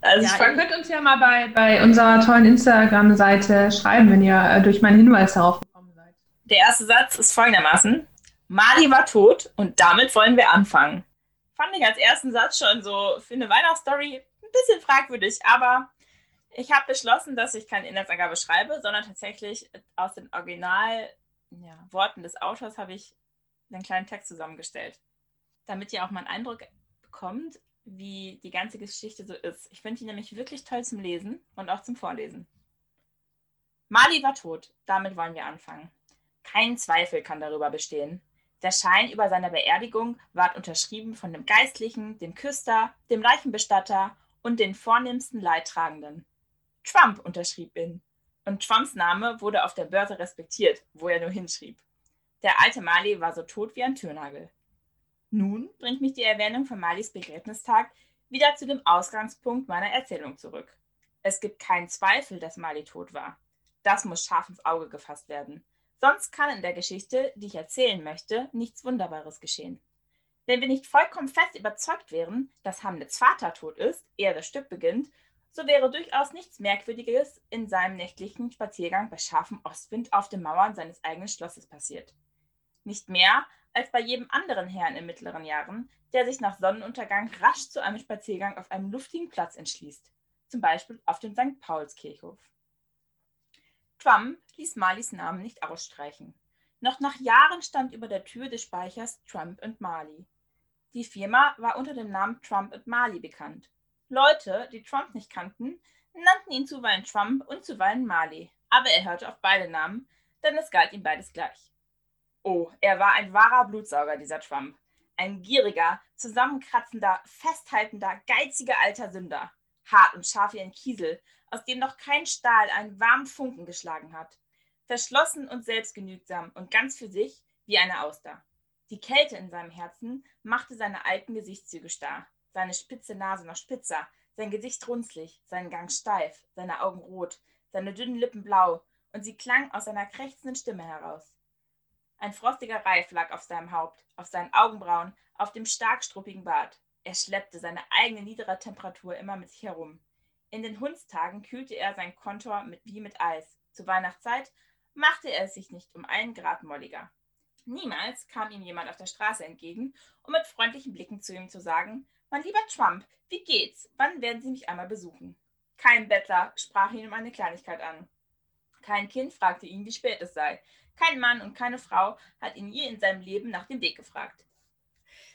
Also Ja, ich ihr könnt uns ja mal bei, bei unserer tollen Instagram-Seite schreiben, wenn ihr äh, durch meinen Hinweis darauf gekommen seid. der erste Satz ist folgendermaßen. Mali war tot und damit wollen wir anfangen. Fand ich als ersten Satz schon so für eine Weihnachtsstory ein bisschen fragwürdig, aber ich habe beschlossen, dass ich keine Inhaltsangabe schreibe, sondern tatsächlich aus den Originalworten des Autors habe ich einen kleinen Text zusammengestellt, damit ihr auch mal einen Eindruck bekommt, wie die ganze Geschichte so ist. Ich finde die nämlich wirklich toll zum Lesen und auch zum Vorlesen. Mali war tot, damit wollen wir anfangen. Kein Zweifel kann darüber bestehen. Der Schein über seiner Beerdigung ward unterschrieben von dem Geistlichen, dem Küster, dem reichen Bestatter und den vornehmsten Leidtragenden. Trump unterschrieb ihn. Und Trumps Name wurde auf der Börse respektiert, wo er nur hinschrieb. Der alte Mali war so tot wie ein Türnagel. Nun bringt mich die Erwähnung von Malis Begräbnistag Wieder zu dem Ausgangspunkt meiner Erzählung zurück. Es gibt keinen Zweifel, dass Mali tot war. Das muss scharf ins Auge gefasst werden. Sonst kann in der Geschichte, die ich erzählen möchte, nichts Wunderbares geschehen. Wenn wir nicht vollkommen fest überzeugt wären, dass Hamlets Vater tot ist, ehe das Stück beginnt, so wäre durchaus nichts Merkwürdiges in seinem nächtlichen Spaziergang bei scharfem Ostwind auf den Mauern seines eigenen Schlosses passiert. Nicht mehr als bei jedem anderen Herrn in mittleren Jahren, der sich nach Sonnenuntergang rasch zu einem Spaziergang auf einem luftigen Platz entschließt, zum Beispiel auf dem St. Paulskirchhof. Trump ließ Marleys Namen nicht ausstreichen. Noch nach Jahren stand über der Tür des Speichers Trump Marley. Die Firma war unter dem Namen Trump Marley bekannt. Leute, die Trump nicht kannten, nannten ihn zuweilen Trump und zuweilen Marley, aber er hörte auf beide Namen, denn es galt ihm beides gleich. Oh, er war ein wahrer Blutsauger, dieser Trump. Ein gieriger, zusammenkratzender, festhaltender, geiziger alter Sünder. Hart und scharf wie ein Kiesel, aus dem noch kein Stahl einen warmen Funken geschlagen hat. Verschlossen und selbstgenügsam und ganz für sich wie eine Auster. Die Kälte in seinem Herzen machte seine alten Gesichtszüge starr, seine spitze Nase noch spitzer, sein Gesicht runzlig, seinen Gang steif, seine Augen rot, seine dünnen Lippen blau, und sie klang aus seiner krächzenden Stimme heraus. Ein frostiger Reif lag auf seinem Haupt, auf seinen Augenbrauen, auf dem stark struppigen Bart. Er schleppte seine eigene niedere Temperatur immer mit sich herum. In den Hundstagen kühlte er sein Kontor mit, wie mit Eis. Zur Weihnachtszeit machte er es sich nicht um einen Grad molliger. Niemals kam ihm jemand auf der Straße entgegen, um mit freundlichen Blicken zu ihm zu sagen, mein lieber Trump, wie geht's? Wann werden Sie mich einmal besuchen? Kein Bettler sprach ihn um eine Kleinigkeit an. Kein Kind fragte ihn, wie spät es sei. Kein Mann und keine Frau hat ihn je in seinem Leben nach dem Weg gefragt.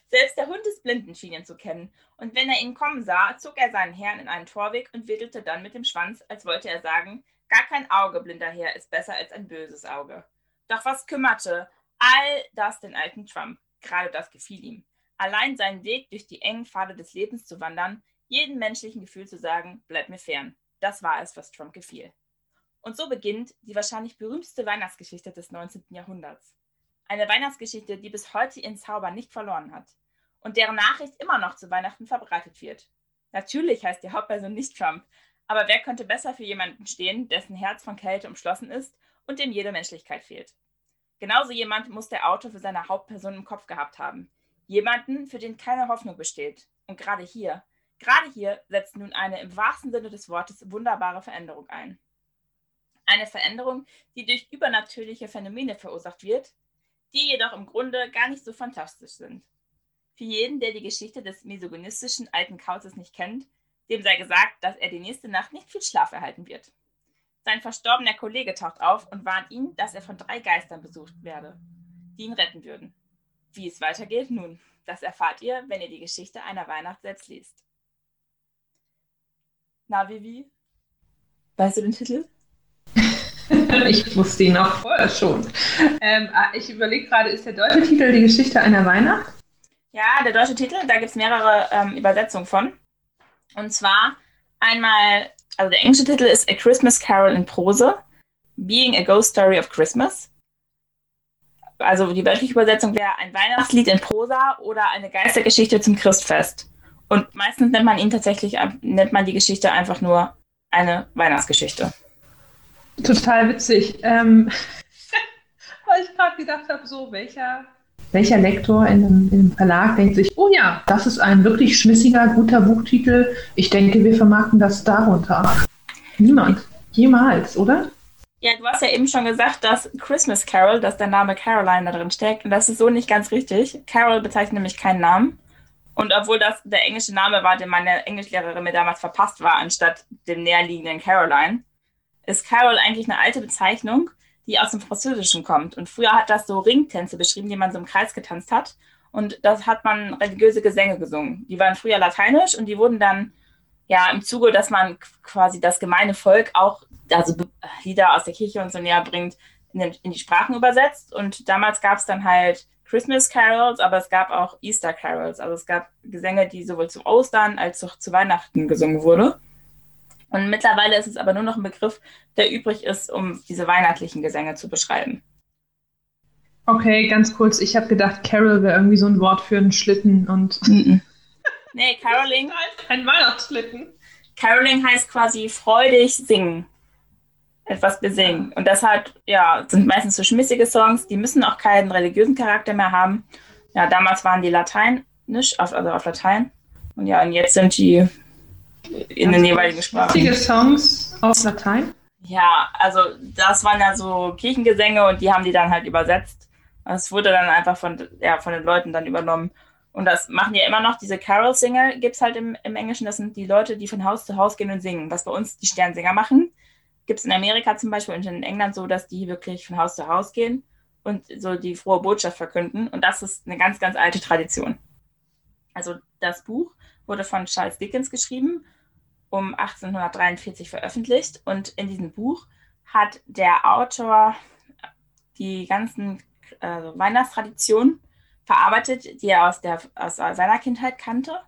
Selbst der Hund des Blinden schien ihn zu kennen, und wenn er ihn kommen sah, zog er seinen Herrn in einen Torweg und wedelte dann mit dem Schwanz, als wollte er sagen, gar kein Auge, blinder Herr, ist besser als ein böses Auge. Doch was kümmerte all das den alten Trump? Gerade das gefiel ihm. Allein seinen Weg durch die engen Pfade des Lebens zu wandern, jedem menschlichen Gefühl zu sagen, bleib mir fern. Das war es, was Trump gefiel. Und so beginnt die wahrscheinlich berühmteste Weihnachtsgeschichte des 19. Jahrhunderts. Eine Weihnachtsgeschichte, die bis heute ihren Zauber nicht verloren hat und deren Nachricht immer noch zu Weihnachten verbreitet wird. Natürlich heißt die Hauptperson nicht Trump, aber wer könnte besser für jemanden stehen, dessen Herz von Kälte umschlossen ist und dem jede Menschlichkeit fehlt? Genauso jemand muss der Autor für seine Hauptperson im Kopf gehabt haben. Jemanden, für den keine Hoffnung besteht. Und gerade hier, gerade hier setzt nun eine im wahrsten Sinne des Wortes wunderbare Veränderung ein. Eine Veränderung, die durch übernatürliche Phänomene verursacht wird, die jedoch im Grunde gar nicht so fantastisch sind. Für jeden, der die Geschichte des misogynistischen alten Kauzes nicht kennt, dem sei gesagt, dass er die nächste Nacht nicht viel Schlaf erhalten wird. Sein verstorbener Kollege taucht auf und warnt ihn, dass er von drei Geistern besucht werde, die ihn retten würden. Wie es weitergeht, nun, das erfahrt ihr, wenn ihr die Geschichte einer Weihnacht selbst liest. Na, Vivi? Weißt du den Titel? ich wusste ihn auch vorher schon. Ähm, ah, ich überlege gerade, ist der deutsche Titel die Geschichte einer Weihnacht? Ja, der deutsche Titel, da gibt es mehrere ähm, Übersetzungen von. Und zwar einmal, also der englische Titel ist A Christmas Carol in Prose, Being a Ghost Story of Christmas. Also die wörtliche Übersetzung wäre ein Weihnachtslied in Prosa oder eine Geistergeschichte zum Christfest. Und meistens nennt man ihn tatsächlich, nennt man die Geschichte einfach nur eine Weihnachtsgeschichte. Total witzig. Ähm, weil ich gerade gedacht habe, so, welcher, welcher Lektor in einem, in einem, Verlag denkt sich, oh ja, das ist ein wirklich schmissiger, guter Buchtitel. Ich denke, wir vermarkten das darunter. Niemand. Jemals, oder? Ja, du hast ja eben schon gesagt, dass Christmas Carol, dass der Name Caroline da drin steckt. Und das ist so nicht ganz richtig. Carol bezeichnet nämlich keinen Namen. Und obwohl das der englische Name war, den meine Englischlehrerin mir damals verpasst war, anstatt dem näherliegenden Caroline, ist Carol eigentlich eine alte Bezeichnung, die aus dem Französischen kommt. Und früher hat das so Ringtänze beschrieben, die man so im Kreis getanzt hat. Und das hat man religiöse Gesänge gesungen. Die waren früher lateinisch und die wurden dann ja im Zuge, dass man quasi das gemeine Volk auch, also Lieder aus der Kirche und so näher bringt, in, den, in die Sprachen übersetzt. Und damals gab es dann halt Christmas Carols, aber es gab auch Easter Carols. Also es gab Gesänge, die sowohl zu Ostern als auch zu Weihnachten gesungen wurde. Und mittlerweile ist es aber nur noch ein Begriff, der übrig ist, um diese weihnachtlichen Gesänge zu beschreiben. Okay, ganz kurz. Ich habe gedacht, Carol wäre irgendwie so ein Wort für einen Schlitten und. Mm. Nee, Caroling. Ein Weihnachtsschlitten. Caroling heißt quasi freudig singen. Etwas besingen. Und das hat, ja, sind meistens so schmissige Songs, die müssen auch keinen religiösen Charakter mehr haben. Ja, damals waren die lateinisch, also auf Latein. Und ja, und jetzt sind die in den jeweiligen Sprachen. Lustige Songs auf Latein? Ja, also das waren ja so Kirchengesänge und die haben die dann halt übersetzt. Es wurde dann einfach von, ja, von den Leuten dann übernommen. Und das machen ja immer noch, diese Carol-Singer gibt es halt im, im Englischen, das sind die Leute, die von Haus zu Haus gehen und singen. Was bei uns die Sternsinger machen, gibt es in Amerika zum Beispiel und in England so, dass die wirklich von Haus zu Haus gehen und so die frohe Botschaft verkünden. Und das ist eine ganz, ganz alte Tradition. Also das Buch wurde von Charles Dickens geschrieben, um 1843 veröffentlicht. Und in diesem Buch hat der Autor die ganzen also Weihnachtstraditionen verarbeitet, die er aus, der, aus seiner Kindheit kannte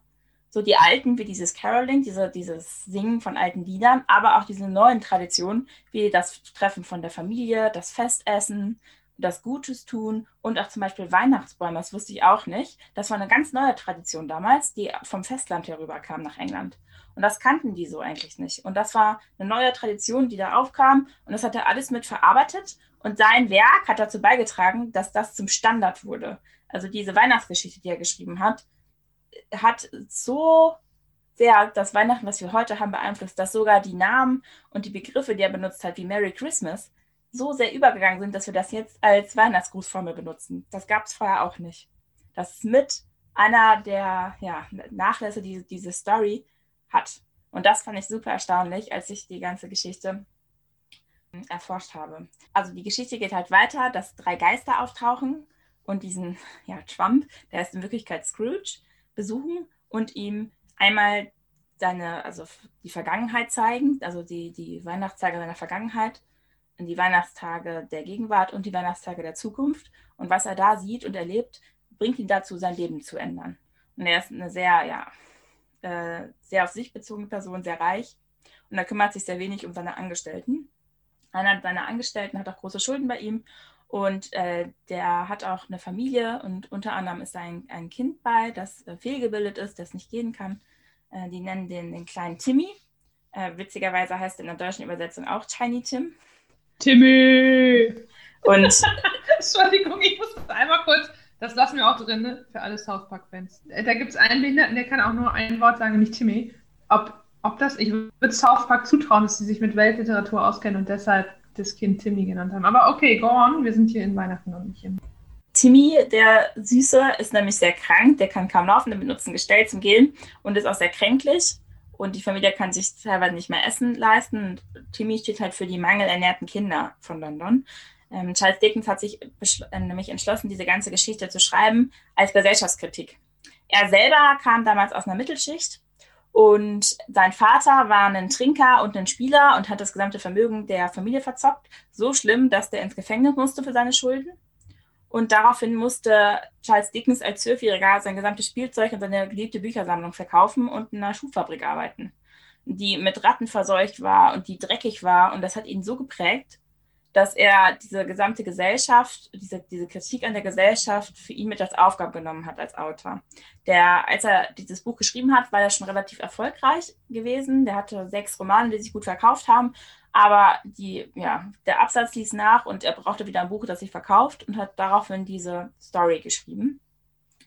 so die alten, wie dieses Caroling, diese, dieses Singen von alten Liedern, aber auch diese neuen Traditionen, wie das Treffen von der Familie, das Festessen, das Gutes tun und auch zum Beispiel Weihnachtsbäume, das wusste ich auch nicht. Das war eine ganz neue Tradition damals, die vom Festland herüberkam nach England. Und das kannten die so eigentlich nicht. Und das war eine neue Tradition, die da aufkam. Und das hat er alles mit verarbeitet. Und sein Werk hat dazu beigetragen, dass das zum Standard wurde. Also diese Weihnachtsgeschichte, die er geschrieben hat, hat so sehr das Weihnachten, was wir heute haben, beeinflusst, dass sogar die Namen und die Begriffe, die er benutzt hat, wie Merry Christmas, so sehr übergegangen sind, dass wir das jetzt als Weihnachtsgrußformel benutzen. Das gab es vorher auch nicht. Das ist mit einer der ja, Nachlässe, die diese Story hat. Und das fand ich super erstaunlich, als ich die ganze Geschichte erforscht habe. Also die Geschichte geht halt weiter, dass drei Geister auftauchen und diesen ja, Trump, der ist in Wirklichkeit Scrooge, besuchen und ihm einmal seine, also die Vergangenheit zeigen, also die, die Weihnachtstage seiner Vergangenheit, die Weihnachtstage der Gegenwart und die Weihnachtstage der Zukunft. Und was er da sieht und erlebt, bringt ihn dazu, sein Leben zu ändern. Und er ist eine sehr, ja, äh, sehr auf sich bezogene Person, sehr reich. Und er kümmert sich sehr wenig um seine Angestellten. Einer seiner Angestellten hat auch große Schulden bei ihm und äh, der hat auch eine Familie und unter anderem ist ein, ein Kind bei, das äh, fehlgebildet ist, das nicht gehen kann. Äh, die nennen den, den kleinen Timmy. Äh, witzigerweise heißt er in der deutschen Übersetzung auch Tiny Tim. Timmy! Und Entschuldigung, ich muss einmal kurz, das lassen wir auch drin, ne? für alle South Park-Fans. Äh, da gibt es einen Behinderten, der kann auch nur ein Wort sagen, nicht Timmy. Ob, ob das, ich würde South Park zutrauen, dass sie sich mit Weltliteratur auskennen und deshalb das Kind Timmy genannt haben. Aber okay, go on, wir sind hier in Weihnachten und nicht im. Timmy, der Süße, ist nämlich sehr krank, der kann kaum laufen, der benutzt ein Gestell zum Gehen und ist auch sehr kränklich. Und die Familie kann sich teilweise nicht mehr Essen leisten. Und Timmy steht halt für die mangelernährten Kinder von London. Ähm, Charles Dickens hat sich äh, nämlich entschlossen, diese ganze Geschichte zu schreiben als Gesellschaftskritik. Er selber kam damals aus einer Mittelschicht und sein Vater war ein Trinker und ein Spieler und hat das gesamte Vermögen der Familie verzockt. So schlimm, dass der ins Gefängnis musste für seine Schulden. Und daraufhin musste Charles Dickens als Zwölfjähriger sein gesamtes Spielzeug und seine geliebte Büchersammlung verkaufen und in einer Schuhfabrik arbeiten, die mit Ratten verseucht war und die dreckig war. Und das hat ihn so geprägt, dass er diese gesamte Gesellschaft, diese, diese Kritik an der Gesellschaft für ihn mit als Aufgabe genommen hat als Autor. Der, als er dieses Buch geschrieben hat, war er schon relativ erfolgreich gewesen. Der hatte sechs Romane, die sich gut verkauft haben, aber die, ja, der Absatz ließ nach und er brauchte wieder ein Buch, das sich verkauft und hat daraufhin diese Story geschrieben.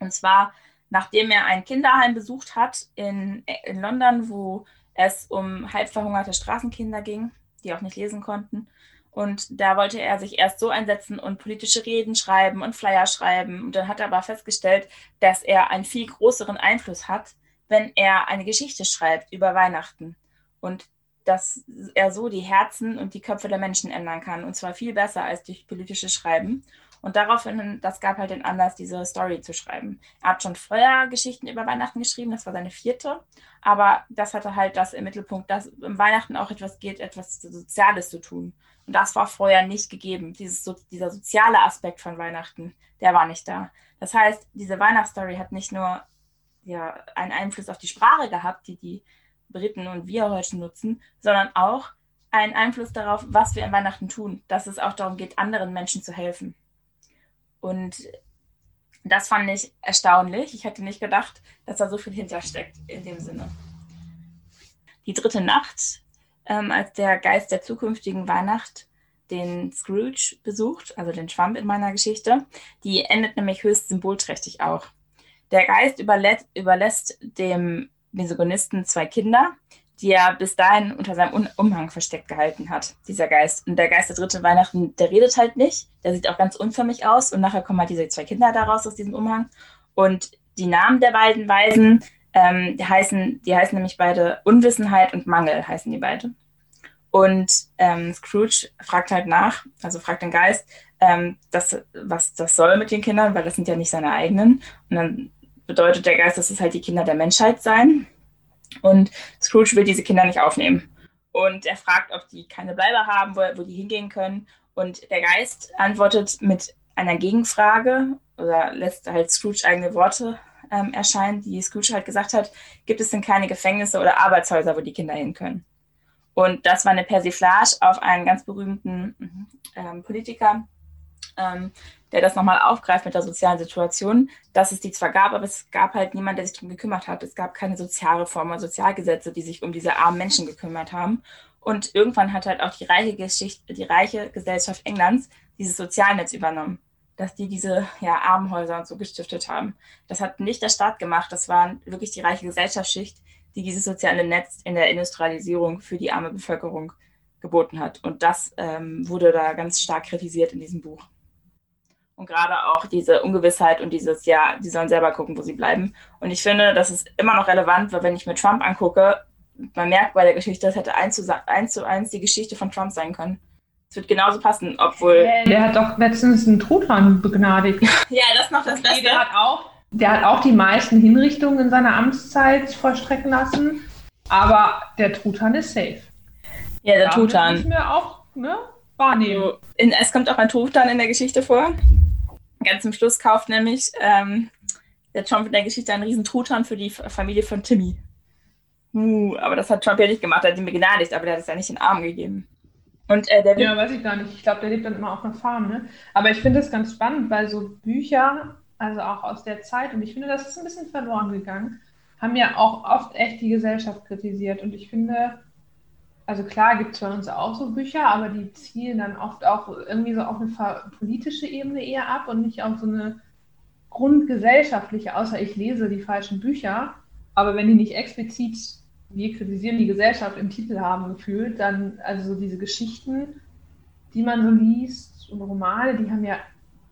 Und zwar, nachdem er ein Kinderheim besucht hat in, in London, wo es um halb verhungerte Straßenkinder ging, die auch nicht lesen konnten und da wollte er sich erst so einsetzen und politische Reden schreiben und Flyer schreiben. Und dann hat er aber festgestellt, dass er einen viel größeren Einfluss hat, wenn er eine Geschichte schreibt über Weihnachten. Und dass er so die Herzen und die Köpfe der Menschen ändern kann. Und zwar viel besser als durch politisches Schreiben. Und daraufhin, das gab halt den Anlass, diese Story zu schreiben. Er hat schon vorher Geschichten über Weihnachten geschrieben, das war seine vierte. Aber das hatte halt das im Mittelpunkt, dass im Weihnachten auch etwas geht, etwas Soziales zu tun. Und das war vorher nicht gegeben. Dieses, so, dieser soziale Aspekt von Weihnachten, der war nicht da. Das heißt, diese Weihnachtsstory hat nicht nur ja, einen Einfluss auf die Sprache gehabt, die die Briten und wir heute nutzen, sondern auch einen Einfluss darauf, was wir an Weihnachten tun. Dass es auch darum geht, anderen Menschen zu helfen. Und Das fand ich erstaunlich. Ich hätte nicht gedacht, dass da so viel hintersteckt in dem Sinne. Die dritte Nacht, ähm, als der Geist der zukünftigen Weihnacht den Scrooge besucht, also den Schwamm in meiner Geschichte, die endet nämlich höchst symbolträchtig auch. Der Geist überlä überlässt dem Misogynisten zwei Kinder, die er bis dahin unter seinem Umhang versteckt gehalten hat, dieser Geist. Und der Geist der dritten Weihnachten, der redet halt nicht, der sieht auch ganz unförmig aus und nachher kommen halt diese zwei Kinder daraus aus diesem Umhang. Und die Namen der beiden Weisen, ähm, die, heißen, die heißen nämlich beide Unwissenheit und Mangel, heißen die beide. Und ähm, Scrooge fragt halt nach, also fragt den Geist, ähm, das, was das soll mit den Kindern, weil das sind ja nicht seine eigenen. Und dann bedeutet der Geist, dass es halt die Kinder der Menschheit seien. Und Scrooge will diese Kinder nicht aufnehmen. Und er fragt, ob die keine Bleibe haben, wo, wo die hingehen können. Und der Geist antwortet mit einer Gegenfrage oder lässt halt Scrooge eigene Worte ähm, erscheinen, die Scrooge halt gesagt hat, gibt es denn keine Gefängnisse oder Arbeitshäuser, wo die Kinder hin können? Und das war eine Persiflage auf einen ganz berühmten ähm, Politiker, ähm, der das nochmal aufgreift mit der sozialen Situation, dass es die zwar gab, aber es gab halt niemand, der sich darum gekümmert hat. Es gab keine Sozialreformen Sozialgesetze, die sich um diese armen Menschen gekümmert haben. Und irgendwann hat halt auch die reiche Geschichte, die reiche Gesellschaft Englands dieses Sozialnetz übernommen, dass die diese ja, Armenhäuser und so gestiftet haben. Das hat nicht der Staat gemacht, das war wirklich die reiche Gesellschaftsschicht, die dieses soziale Netz in der Industrialisierung für die arme Bevölkerung geboten hat. Und das ähm, wurde da ganz stark kritisiert in diesem Buch. Und gerade auch diese Ungewissheit und dieses, ja, die sollen selber gucken, wo sie bleiben. Und ich finde, das ist immer noch relevant, weil wenn ich mir Trump angucke, man merkt bei der Geschichte, das hätte eins zu, eins zu eins die Geschichte von Trump sein können. Es wird genauso passen, obwohl. Der hat doch letztens einen Truthahn begnadigt. ja, das ist noch das Beste. Der hat, auch, der hat auch die meisten Hinrichtungen in seiner Amtszeit vollstrecken lassen. Aber der Truthahn ist safe. Ja, der Truthahn. müssen wir auch ne, wahrnehmen. Also, in, es kommt auch ein Truthahn in der Geschichte vor. Ganz zum Schluss kauft nämlich ähm, der Trump in der Geschichte einen riesen Truthahn für die Familie von Timmy. Uh, aber das hat Trump ja nicht gemacht, er hat ihn begnadigt, aber der hat es ja nicht in den Arm gegeben. Und, äh, der ja, weiß ich gar nicht. Ich glaube, der lebt dann immer auf einer Farm. Ne? Aber ich finde es ganz spannend, weil so Bücher, also auch aus der Zeit, und ich finde, das ist ein bisschen verloren gegangen, haben ja auch oft echt die Gesellschaft kritisiert. Und ich finde, also klar gibt es bei uns auch so Bücher, aber die zielen dann oft auch irgendwie so auf eine politische Ebene eher ab und nicht auf so eine grundgesellschaftliche, außer ich lese die falschen Bücher. Aber wenn die nicht explizit, wir kritisieren die Gesellschaft im Titel haben gefühlt, dann, also so diese Geschichten, die man so liest und Romane, die haben ja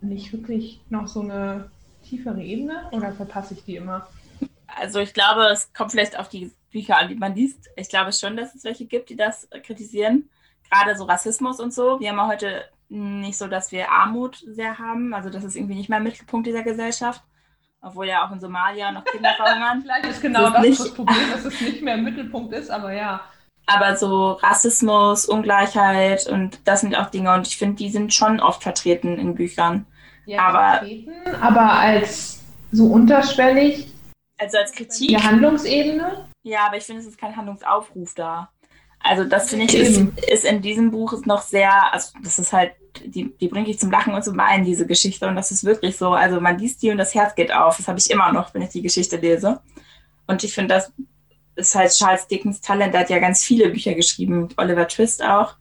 nicht wirklich noch so eine tiefere Ebene oder verpasse ich die immer? Also ich glaube, es kommt vielleicht auf die Bücher an, die man liest. Ich glaube schon, dass es welche gibt, die das kritisieren. Gerade so Rassismus und so. Wir haben ja heute nicht so, dass wir Armut sehr haben. Also das ist irgendwie nicht mehr Mittelpunkt dieser Gesellschaft. Obwohl ja auch in Somalia noch Kinder verhungern. Vielleicht ist genau das, das, Problem, dass es nicht mehr im Mittelpunkt ist, aber ja. Aber so Rassismus, Ungleichheit und das sind auch Dinge und ich finde, die sind schon oft vertreten in Büchern. Ja, aber, vertreten, aber als so unterschwellig. Also als Kritik. Die Handlungsebene? Ja, aber ich finde, es ist kein Handlungsaufruf da. Also das finde ich ist, ist, in diesem Buch ist noch sehr, also das ist halt, die, die bringe ich zum Lachen und zum Weinen, diese Geschichte. Und das ist wirklich so. Also man liest die und das Herz geht auf. Das habe ich immer noch, wenn ich die Geschichte lese. Und ich finde, das ist halt Charles Dickens Talent. Der hat ja ganz viele Bücher geschrieben, Oliver Twist auch,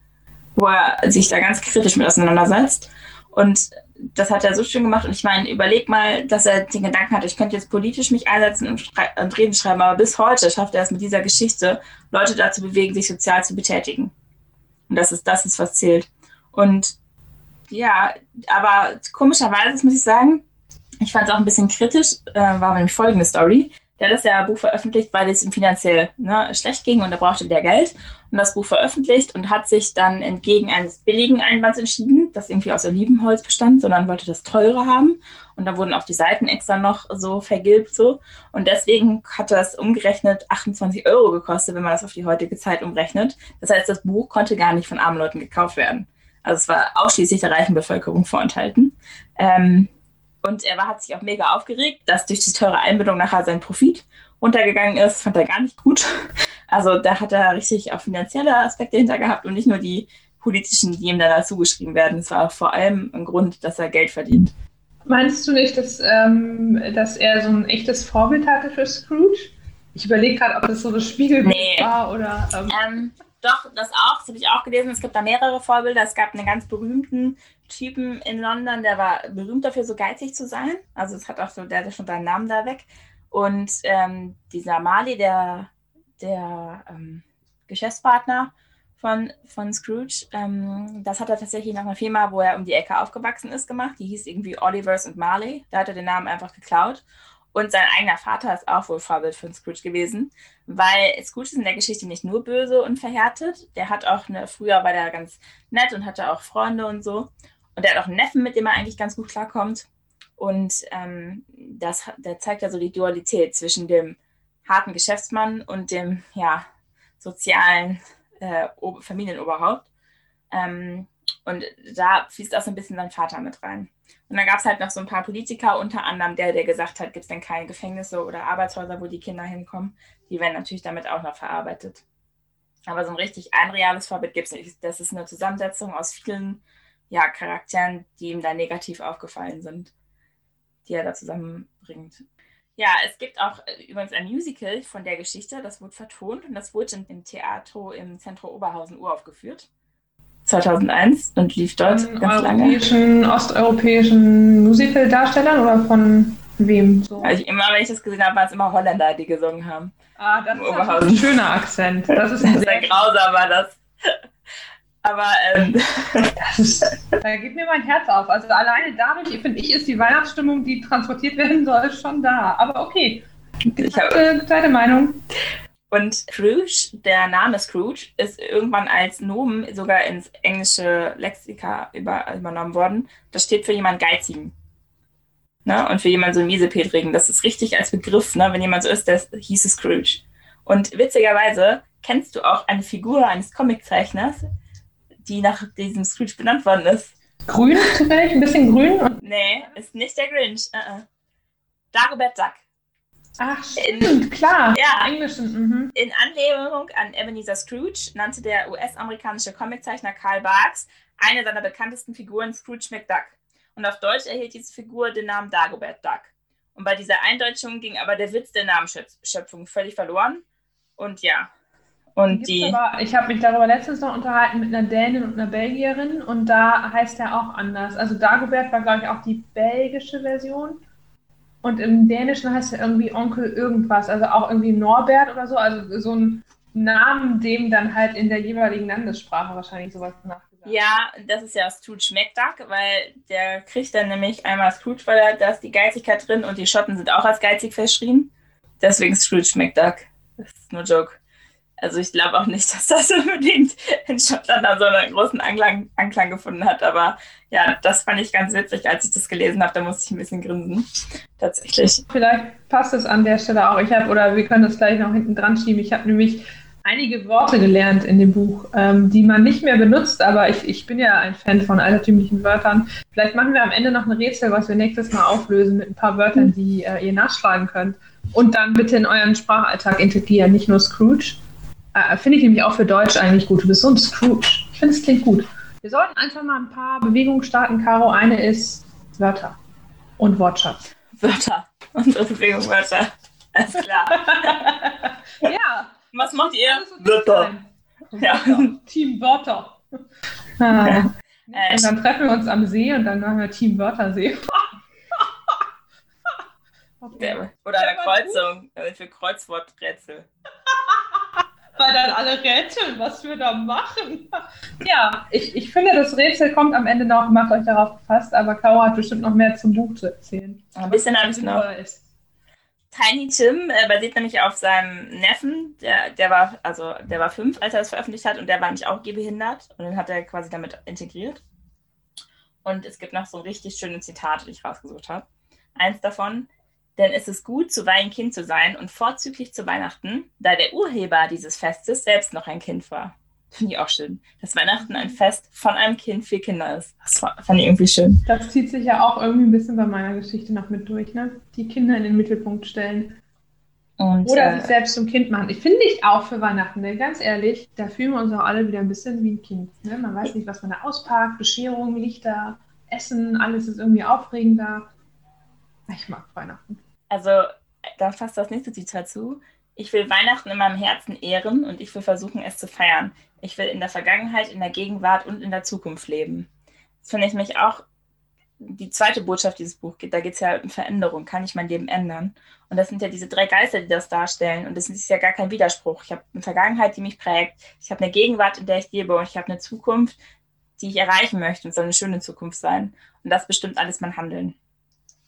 wo er sich da ganz kritisch mit auseinandersetzt. Und das hat er so schön gemacht. Und ich meine, überleg mal, dass er den Gedanken hat, ich könnte jetzt politisch mich einsetzen und, und Reden schreiben, aber bis heute schafft er es mit dieser Geschichte, Leute dazu bewegen, sich sozial zu betätigen. Und das ist, das ist, was zählt. Und ja, aber komischerweise muss ich sagen, ich fand es auch ein bisschen kritisch, äh, war nämlich folgende Story der hat das ja Buch veröffentlicht, weil es ihm finanziell ne, schlecht ging und er brauchte der Geld und das Buch veröffentlicht und hat sich dann entgegen eines billigen Einbands entschieden, das irgendwie aus Olivenholz bestand, sondern wollte das teure haben und da wurden auch die Seiten extra noch so vergilbt so und deswegen hat das umgerechnet 28 Euro gekostet, wenn man das auf die heutige Zeit umrechnet. Das heißt, das Buch konnte gar nicht von armen Leuten gekauft werden. Also es war ausschließlich der reichen Bevölkerung vorenthalten. Ähm, und er war, hat sich auch mega aufgeregt, dass durch die teure Einbindung nachher sein Profit runtergegangen ist. Fand er gar nicht gut. Also da hat er richtig auch finanzielle Aspekte hinter gehabt und nicht nur die politischen, die ihm dann dazu geschrieben werden. Es war vor allem ein Grund, dass er Geld verdient. Meinst du nicht, dass, ähm, dass er so ein echtes Vorbild hatte für Scrooge? Ich überlege gerade, ob das so das Spiegelbild Nee. war oder. Ähm, Ähm, doch, das auch, das habe ich auch gelesen. Es gibt da mehrere Vorbilder. Es gab einen ganz berühmten Typen in London, der war berühmt dafür, so geizig zu sein. Also es hat auch so, der hatte schon seinen Namen da weg. Und ähm, dieser Mali, der, der ähm, Geschäftspartner von, von Scrooge, ähm, das hat er tatsächlich nach einer Firma, wo er um die Ecke aufgewachsen ist, gemacht. Die hieß irgendwie Olivers and Marley. Da hat er den Namen einfach geklaut. Und sein eigener Vater ist auch wohl Vorbild für Scrooge gewesen, weil Scrooge ist in der Geschichte nicht nur böse und verhärtet. Der hat auch eine, früher war der ganz nett und hatte auch Freunde und so. Und der hat auch einen Neffen, mit dem er eigentlich ganz gut klarkommt. Und ähm, das, der zeigt ja so die Dualität zwischen dem harten Geschäftsmann und dem ja, sozialen äh, Ober- Familienoberhaupt. Ähm, und da fließt auch so ein bisschen sein Vater mit rein. Und dann gab es halt noch so ein paar Politiker, unter anderem der, der gesagt hat, gibt es denn keine Gefängnisse oder Arbeitshäuser, wo die Kinder hinkommen. Die werden natürlich damit auch noch verarbeitet. Aber so ein richtig ein reales Vorbild gibt es nicht. Das ist eine Zusammensetzung aus vielen ja, Charakteren, die ihm da negativ aufgefallen sind, die er da zusammenbringt. Ja, es gibt auch äh, übrigens ein Musical von der Geschichte, das wurde vertont und das wurde im, im Theater im Zentrum Oberhausen uraufgeführt. 2001 und lief dort von ganz lange. europäischen, osteuropäischen Musical-Darstellern oder von wem? So? Also ich, immer, wenn ich das gesehen habe, waren es immer Holländer, die gesungen haben. ah, das ist ein schöner Akzent. Das ist ein Sehr sehr grausam war das. Aber ähm, Das ist, da geht mir mein Herz auf. Also alleine dadurch, finde ich, ist die Weihnachtsstimmung, die transportiert werden soll, schon da. Aber okay. ich habe Äh, deine Meinung? Und Scrooge, der Name Scrooge, ist irgendwann als Nomen sogar ins englische Lexika über, übernommen worden. Das steht für jemanden Geizigen. Ne? Und für jemanden so Miesepetrigen. Das ist richtig als Begriff, ne? wenn jemand so ist, der hieß Scrooge. Und witzigerweise kennst du auch eine Figur eines Comiczeichners, die nach diesem Scrooge benannt worden ist. Grün zufällig? Ein bisschen grün? Nee, ist nicht der Grinch. Uh -uh. Dagobert Duck. Ach, stimmt, klar. Ja. Im Englischen. Mhm. In Anlehnung an Ebenezer Scrooge nannte der US-amerikanische Comiczeichner Karl Barks eine seiner bekanntesten Figuren Scrooge McDuck. Und auf Deutsch erhielt diese Figur den Namen Dagobert Duck. Und bei dieser Eindeutschung ging aber der Witz der Namensschöpfung völlig verloren. Und ja. Und die. Aber, ich habe mich darüber letztens noch unterhalten mit einer Dänin und einer Belgierin und da heißt er auch anders. Also Dagobert war, glaube ich, auch die belgische Version. Und im Dänischen heißt er irgendwie Onkel irgendwas, also auch irgendwie Norbert oder so. Also so ein Namen, dem dann halt in der jeweiligen Landessprache wahrscheinlich sowas nachgesagt. Ja, das ist ja Scrooge McDuck, weil der kriegt dann nämlich einmal Scrooge, weil da da ist die Geizigkeit drin und die Schotten sind auch als geizig verschrien. Deswegen Scrooge McDuck. Das ist nur Joke. Also ich glaube auch nicht, dass das unbedingt in Schottland da so einen großen Anklang, Anklang gefunden hat. Aber ja, das fand ich ganz witzig, als ich das gelesen habe. Da musste ich ein bisschen grinsen. Tatsächlich. Vielleicht passt es an der Stelle auch. Ich habe, oder wir können das gleich noch hinten dran schieben. Ich habe nämlich einige Worte gelernt in dem Buch, ähm, die man nicht mehr benutzt, aber ich, ich bin ja ein Fan von altertümlichen Wörtern. Vielleicht machen wir am Ende noch ein Rätsel, was wir nächstes Mal auflösen mit ein paar Wörtern, die äh, ihr nachschlagen könnt. Und dann bitte in euren Sprachalltag integrieren, nicht nur Scrooge. Äh, Finde ich nämlich auch für Deutsch eigentlich gut. Du bist so ein Scrooge. Ich finde, es klingt gut. Wir sollten einfach mal ein paar Bewegungen starten, Caro. Eine ist Wörter und Wortschatz. Wörter. Unsere Bewegungswörter. Alles klar. ja. Was macht ihr? sein. Ja. Team Wörter. Ah. Äh, Und dann treffen wir uns am See und dann machen wir Team Wörtersee. okay. Oder eine. Kreuzung. äh, Für Kreuzworträtsel. Weil dann alle rätseln, was wir da machen. Ja, ich, ich finde, das Rätsel kommt am Ende noch, macht euch darauf gefasst, aber Caro hat bestimmt noch mehr zum Buch zu erzählen. Ein bisschen habe ich noch. Ist. Tiny Tim äh, basiert nämlich auf seinem Neffen, der, der war, also der war fünf, als er es veröffentlicht hat, und der war nämlich auch gehbehindert und den hat er quasi damit integriert. Und es gibt noch so ein richtig schönes Zitat, die ich rausgesucht habe. Eins davon, denn es ist gut, zuweilen Kind zu sein und vorzüglich zu Weihnachten, da der Urheber dieses Festes selbst noch ein Kind war. Finde ich auch schön, dass Weihnachten ein Fest von einem Kind für Kinder ist. Das fand ich irgendwie schön. Das zieht sich ja auch irgendwie ein bisschen bei meiner Geschichte noch mit durch, ne? Die Kinder in den Mittelpunkt stellen. Und, Oder äh, sich selbst zum Kind machen. Ich finde ich auch für Weihnachten, ne? ganz ehrlich, da fühlen wir uns auch alle wieder ein bisschen wie ein Kind. Ne? Man weiß nicht, was man da auspackt, Bescherung, Lichter, Essen, alles ist irgendwie aufregender. Ich mag Weihnachten. Also, da fasst das nächste Zitat zu. Ich will Weihnachten in meinem Herzen ehren und ich will versuchen, es zu feiern. Ich will in der Vergangenheit, in der Gegenwart und in der Zukunft leben. Das finde ich mich auch die zweite Botschaft dieses Buch geht. Da geht es ja um Veränderung. Kann ich mein Leben ändern? Und das sind ja diese drei Geister, die das darstellen. Und das ist ja gar kein Widerspruch. Ich habe eine Vergangenheit, die mich prägt. Ich habe eine Gegenwart, in der ich lebe. Und ich habe eine Zukunft, die ich erreichen möchte. Und soll eine schöne Zukunft sein. Und das bestimmt alles mein Handeln.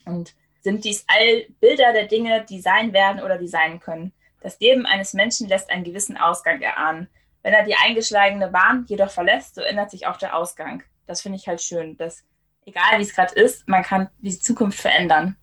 Und sind dies all Bilder der Dinge, die sein werden oder die sein können. Das Leben eines Menschen lässt einen gewissen Ausgang erahnen. Wenn er die eingeschlagene Bahn jedoch verlässt, so ändert sich auch der Ausgang. Das finde ich halt schön, dass egal wie es gerade ist, man kann die Zukunft verändern.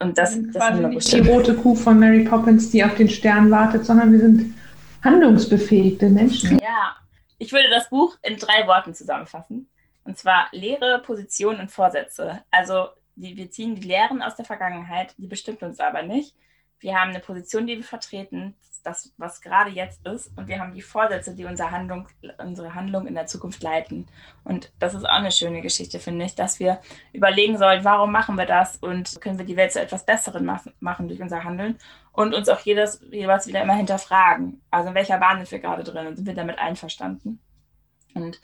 Und das, wir sind das quasi ist nicht die rote Kuh von Mary Poppins, die auf den Stern wartet, sondern wir sind handlungsbefähigte Menschen. Ja, ich würde das Buch in drei Worten zusammenfassen. Und zwar Lehre, Position und Vorsätze. Also die, wir ziehen die Lehren aus der Vergangenheit, die bestimmt uns aber nicht. Wir haben eine Position, die wir vertreten, das, was gerade jetzt ist, und wir haben die Vorsätze, die unsere Handlung, unsere Handlung in der Zukunft leiten. Und das ist auch eine schöne Geschichte, finde ich, dass wir überlegen sollen, warum machen wir das und können wir die Welt zu etwas Besseren machen, durch unser Handeln und uns auch jedes, jeweils wieder immer hinterfragen. Also in welcher Bahn sind wir gerade drin und sind wir damit einverstanden? Und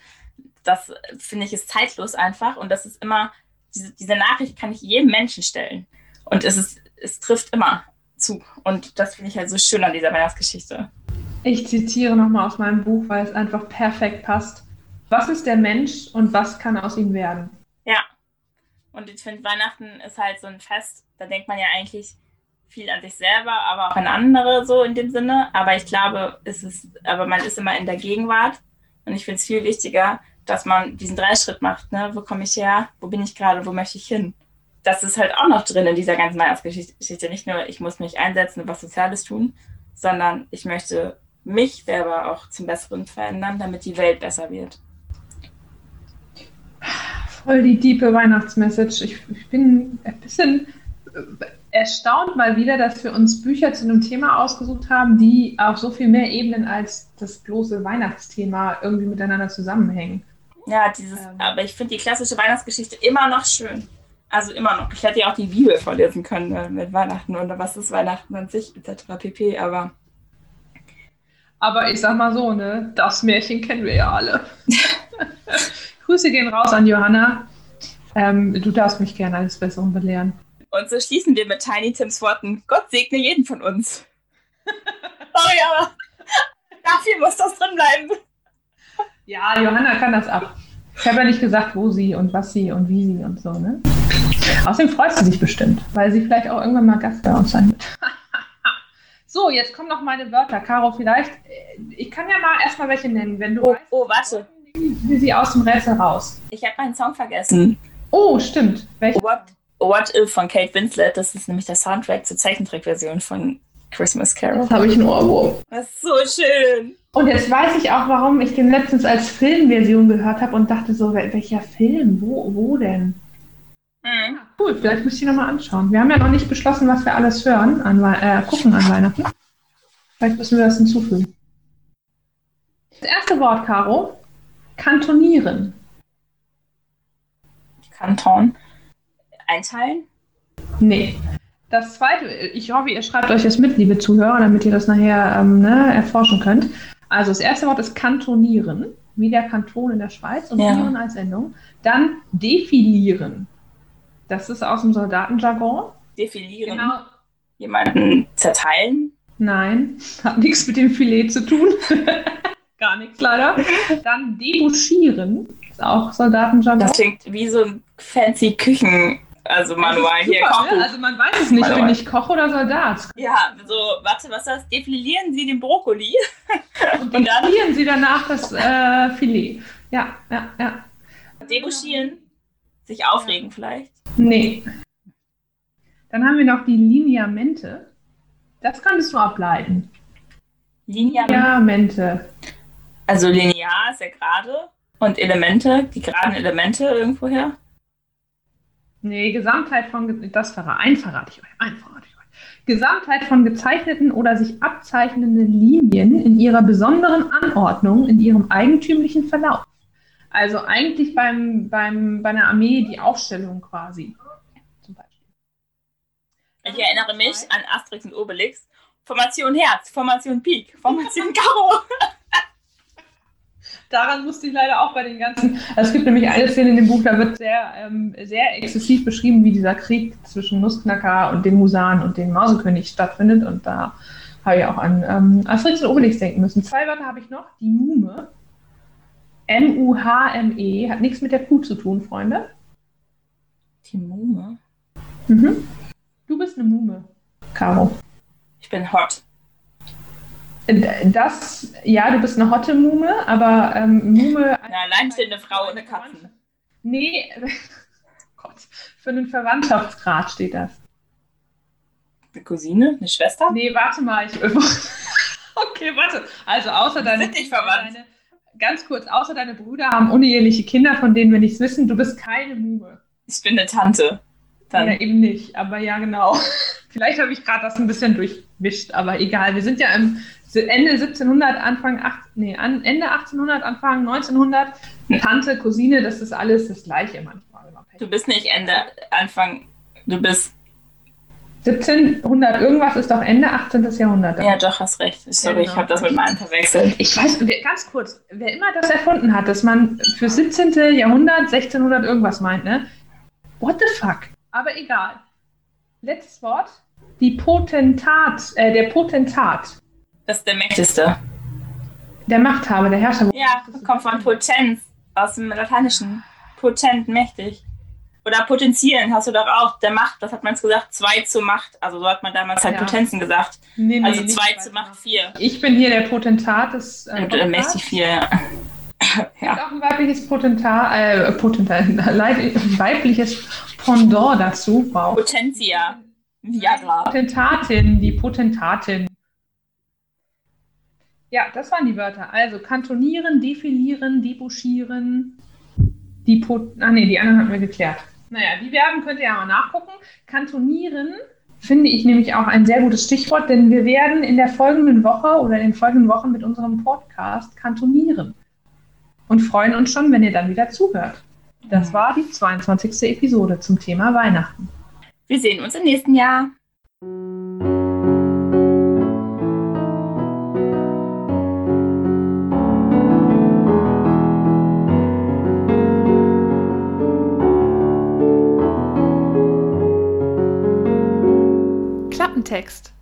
das finde ich ist zeitlos einfach und das ist immer, diese, diese Nachricht kann ich jedem Menschen stellen. Und es, ist, es trifft immer zu. Und das finde ich halt so schön an dieser Weihnachtsgeschichte. Ich zitiere nochmal aus meinem Buch, weil es einfach perfekt passt. Was ist der Mensch und was kann aus ihm werden? Ja. Und ich finde, Weihnachten ist halt so ein Fest, da denkt man ja eigentlich viel an sich selber, aber auch an andere so in dem Sinne. Aber ich glaube, es ist, aber man ist immer in der Gegenwart. Und ich finde es viel wichtiger, dass man diesen Dreischritt macht. Ne? Wo komme ich her? Wo bin ich gerade? Wo möchte ich hin? das ist halt auch noch drin in dieser ganzen Weihnachtsgeschichte. Nicht nur, ich muss mich einsetzen und was Soziales tun, sondern ich möchte mich selber auch zum Besseren verändern, damit die Welt besser wird. Voll die diepe Weihnachtsmessage. Ich, ich bin ein bisschen erstaunt mal wieder, dass wir uns Bücher zu einem Thema ausgesucht haben, die auf so viel mehr Ebenen als das bloße Weihnachtsthema irgendwie miteinander zusammenhängen. Ja, dieses, ähm. aber ich finde die klassische Weihnachtsgeschichte immer noch schön. Also immer noch. Ich hätte ja auch die Bibel vorlesen können äh, mit Weihnachten und was ist Weihnachten an sich etc. pp. Aber aber ich sag mal so, ne, das Märchen kennen wir ja alle. Grüße gehen raus an Johanna. Ähm, du darfst mich gerne alles Besseren belehren. Und so schließen wir mit Tiny Tims Worten. Gott segne jeden von uns. Sorry, aber dafür muss das drin bleiben. Ja, Johanna kann das ab. Ich habe ja nicht gesagt, wo sie und was sie und wie sie und so, ne? Außerdem freut sie sich bestimmt, weil sie vielleicht auch irgendwann mal Gast bei uns sein wird. so, jetzt kommen noch meine Wörter. Caro, vielleicht, äh, ich kann ja mal erstmal welche nennen, wenn du oh, weißt. Oh, warte. Wie sie aus dem Rätsel raus. Ich habe meinen Song vergessen. Oh, stimmt. Welche? What, What If von Kate Winslet. Das ist nämlich der Soundtrack zur Zeichentrickversion von Christmas Carol. Jetzt habe ich einen Ohrwurm. Das ist so schön. Und jetzt weiß ich auch, warum ich den letztens als Filmversion gehört habe und dachte so, welcher Film? Wo, wo denn? Mhm. Cool, vielleicht muss ich die nochmal anschauen. Wir haben ja noch nicht beschlossen, was wir alles hören, an, äh, gucken an Weihnachten. Vielleicht müssen wir das hinzufügen. Das erste Wort, Caro. Kantonieren. Kanton. Einteilen? Nee. Das zweite, ich hoffe, ihr schreibt euch das mit, liebe Zuhörer, damit ihr das nachher ähm, ne, erforschen könnt. Also das erste Wort ist kantonieren, wie der Kanton in der Schweiz und ja. als Endung. Dann defilieren. Das ist aus dem Soldatenjargon. Defilieren. Genau. Jemanden zerteilen? Nein, hat nichts mit dem Filet zu tun. Gar nichts leider. Dann debouchieren. Ist auch Soldatenjargon. Das klingt wie so ein fancy Küchen. Also manual hier Kochbuch. Ne? Also man weiß es nicht, bin ich Koch oder Soldat. Ja, so, warte, was ist das? Defilieren Sie den Brokkoli. Und, und dann Sie danach das äh, Filet. Ja, ja, ja. Debouchieren. Sich aufregen ja. vielleicht. Nee. Dann haben wir noch die Lineamente. Das kannst du ableiten. Lineamente. Also linear ist ja gerade. Und Elemente, die geraden Elemente irgendwoher? Nee, Gesamtheit von, das verrate, ich euch, ein verrate ich euch. Gesamtheit von gezeichneten oder sich abzeichnenden Linien in ihrer besonderen Anordnung, in ihrem eigentümlichen Verlauf. Also eigentlich beim, beim, bei einer Armee die Aufstellung quasi. Zum Beispiel. Ich erinnere mich an Asterix und Obelix. Formation Herz, Formation Pik, Formation Karo. Daran musste ich leider auch bei den ganzen. Also es gibt nämlich eine Szene in dem Buch, da wird sehr, ähm, sehr exzessiv beschrieben, wie dieser Krieg zwischen Nussknacker und den Husaren und dem Mausekönig stattfindet. Und da habe ich auch an ähm, Asterix und Obelix denken müssen. Zwei Wörter habe ich noch. Die Mume. M-U-H-M-E. Hat nichts mit der Kuh zu tun, Freunde. Die Mume? Mhm. Du bist eine Mume, Caro. Ich bin hot. Das, ja, du bist eine hotte Mume, aber ähm, Mume. Eine alleinstehende Frau ohne Katzen. Nee, Gott, für einen Verwandtschaftsgrad steht das. Eine Cousine? Eine Schwester? Nee, warte mal. Ich, okay, warte. Also, außer deine. Sind nicht verwandt. Deine, ganz kurz, außer deine Brüder haben uneheliche Kinder, von denen wir nichts wissen. Du bist keine Mume. Ich bin eine Tante. Dann. Ja, eben nicht, aber ja, genau. Vielleicht habe ich gerade das ein bisschen durchmischt, aber egal. Wir sind ja im Ende 1700, Anfang 8, nee, Ende 1800, Anfang 1900. Tante, Cousine, das ist alles das Gleiche manchmal. Du bist nicht Ende, Anfang, du bist 1700 irgendwas ist doch Ende 18. Jahrhundert. Ja, doch, hast recht. Sorry, genau. ich habe das mit meinem verwechselt. Ich weiß, ganz kurz, wer immer das erfunden hat, dass man für 17. Jahrhundert 1600 irgendwas meint, ne? What the fuck? Aber egal. Letztes Wort. Die Potentat, äh, der Potentat. Das ist der Mächtigste. Der Machthaber, der Herrscher. Ja, kommt von Potenz, aus dem Lateinischen. Potent, mächtig. Oder potenzieren hast du doch auch. Der Macht, das hat man gesagt, zwei zur Macht. Also so hat man damals halt ja. Potenzen gesagt. Nee, nee, also zwei zur Macht vier. Ich bin hier der Potentat des. Äh, äh mächtig vier, ja. ja. auch ein weibliches Potentat, äh, Potentat, weibliches Pendant dazu. Wow. Potentia. Viagra. Potentatin, die Potentatin. Ja, das waren die Wörter. Also kantonieren, defilieren, debouchieren, die Pot Ach nee, die anderen hatten wir geklärt. Naja, die Verben könnt ihr ja mal nachgucken. Kantonieren finde ich nämlich auch ein sehr gutes Stichwort, denn wir werden in der folgenden Woche oder in den folgenden Wochen mit unserem Podcast kantonieren und freuen uns schon, wenn ihr dann wieder zuhört. Das war die 22. Episode zum Thema Weihnachten. Wir sehen uns im nächsten Jahr. Klappentext.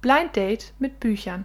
Blind Date mit Büchern.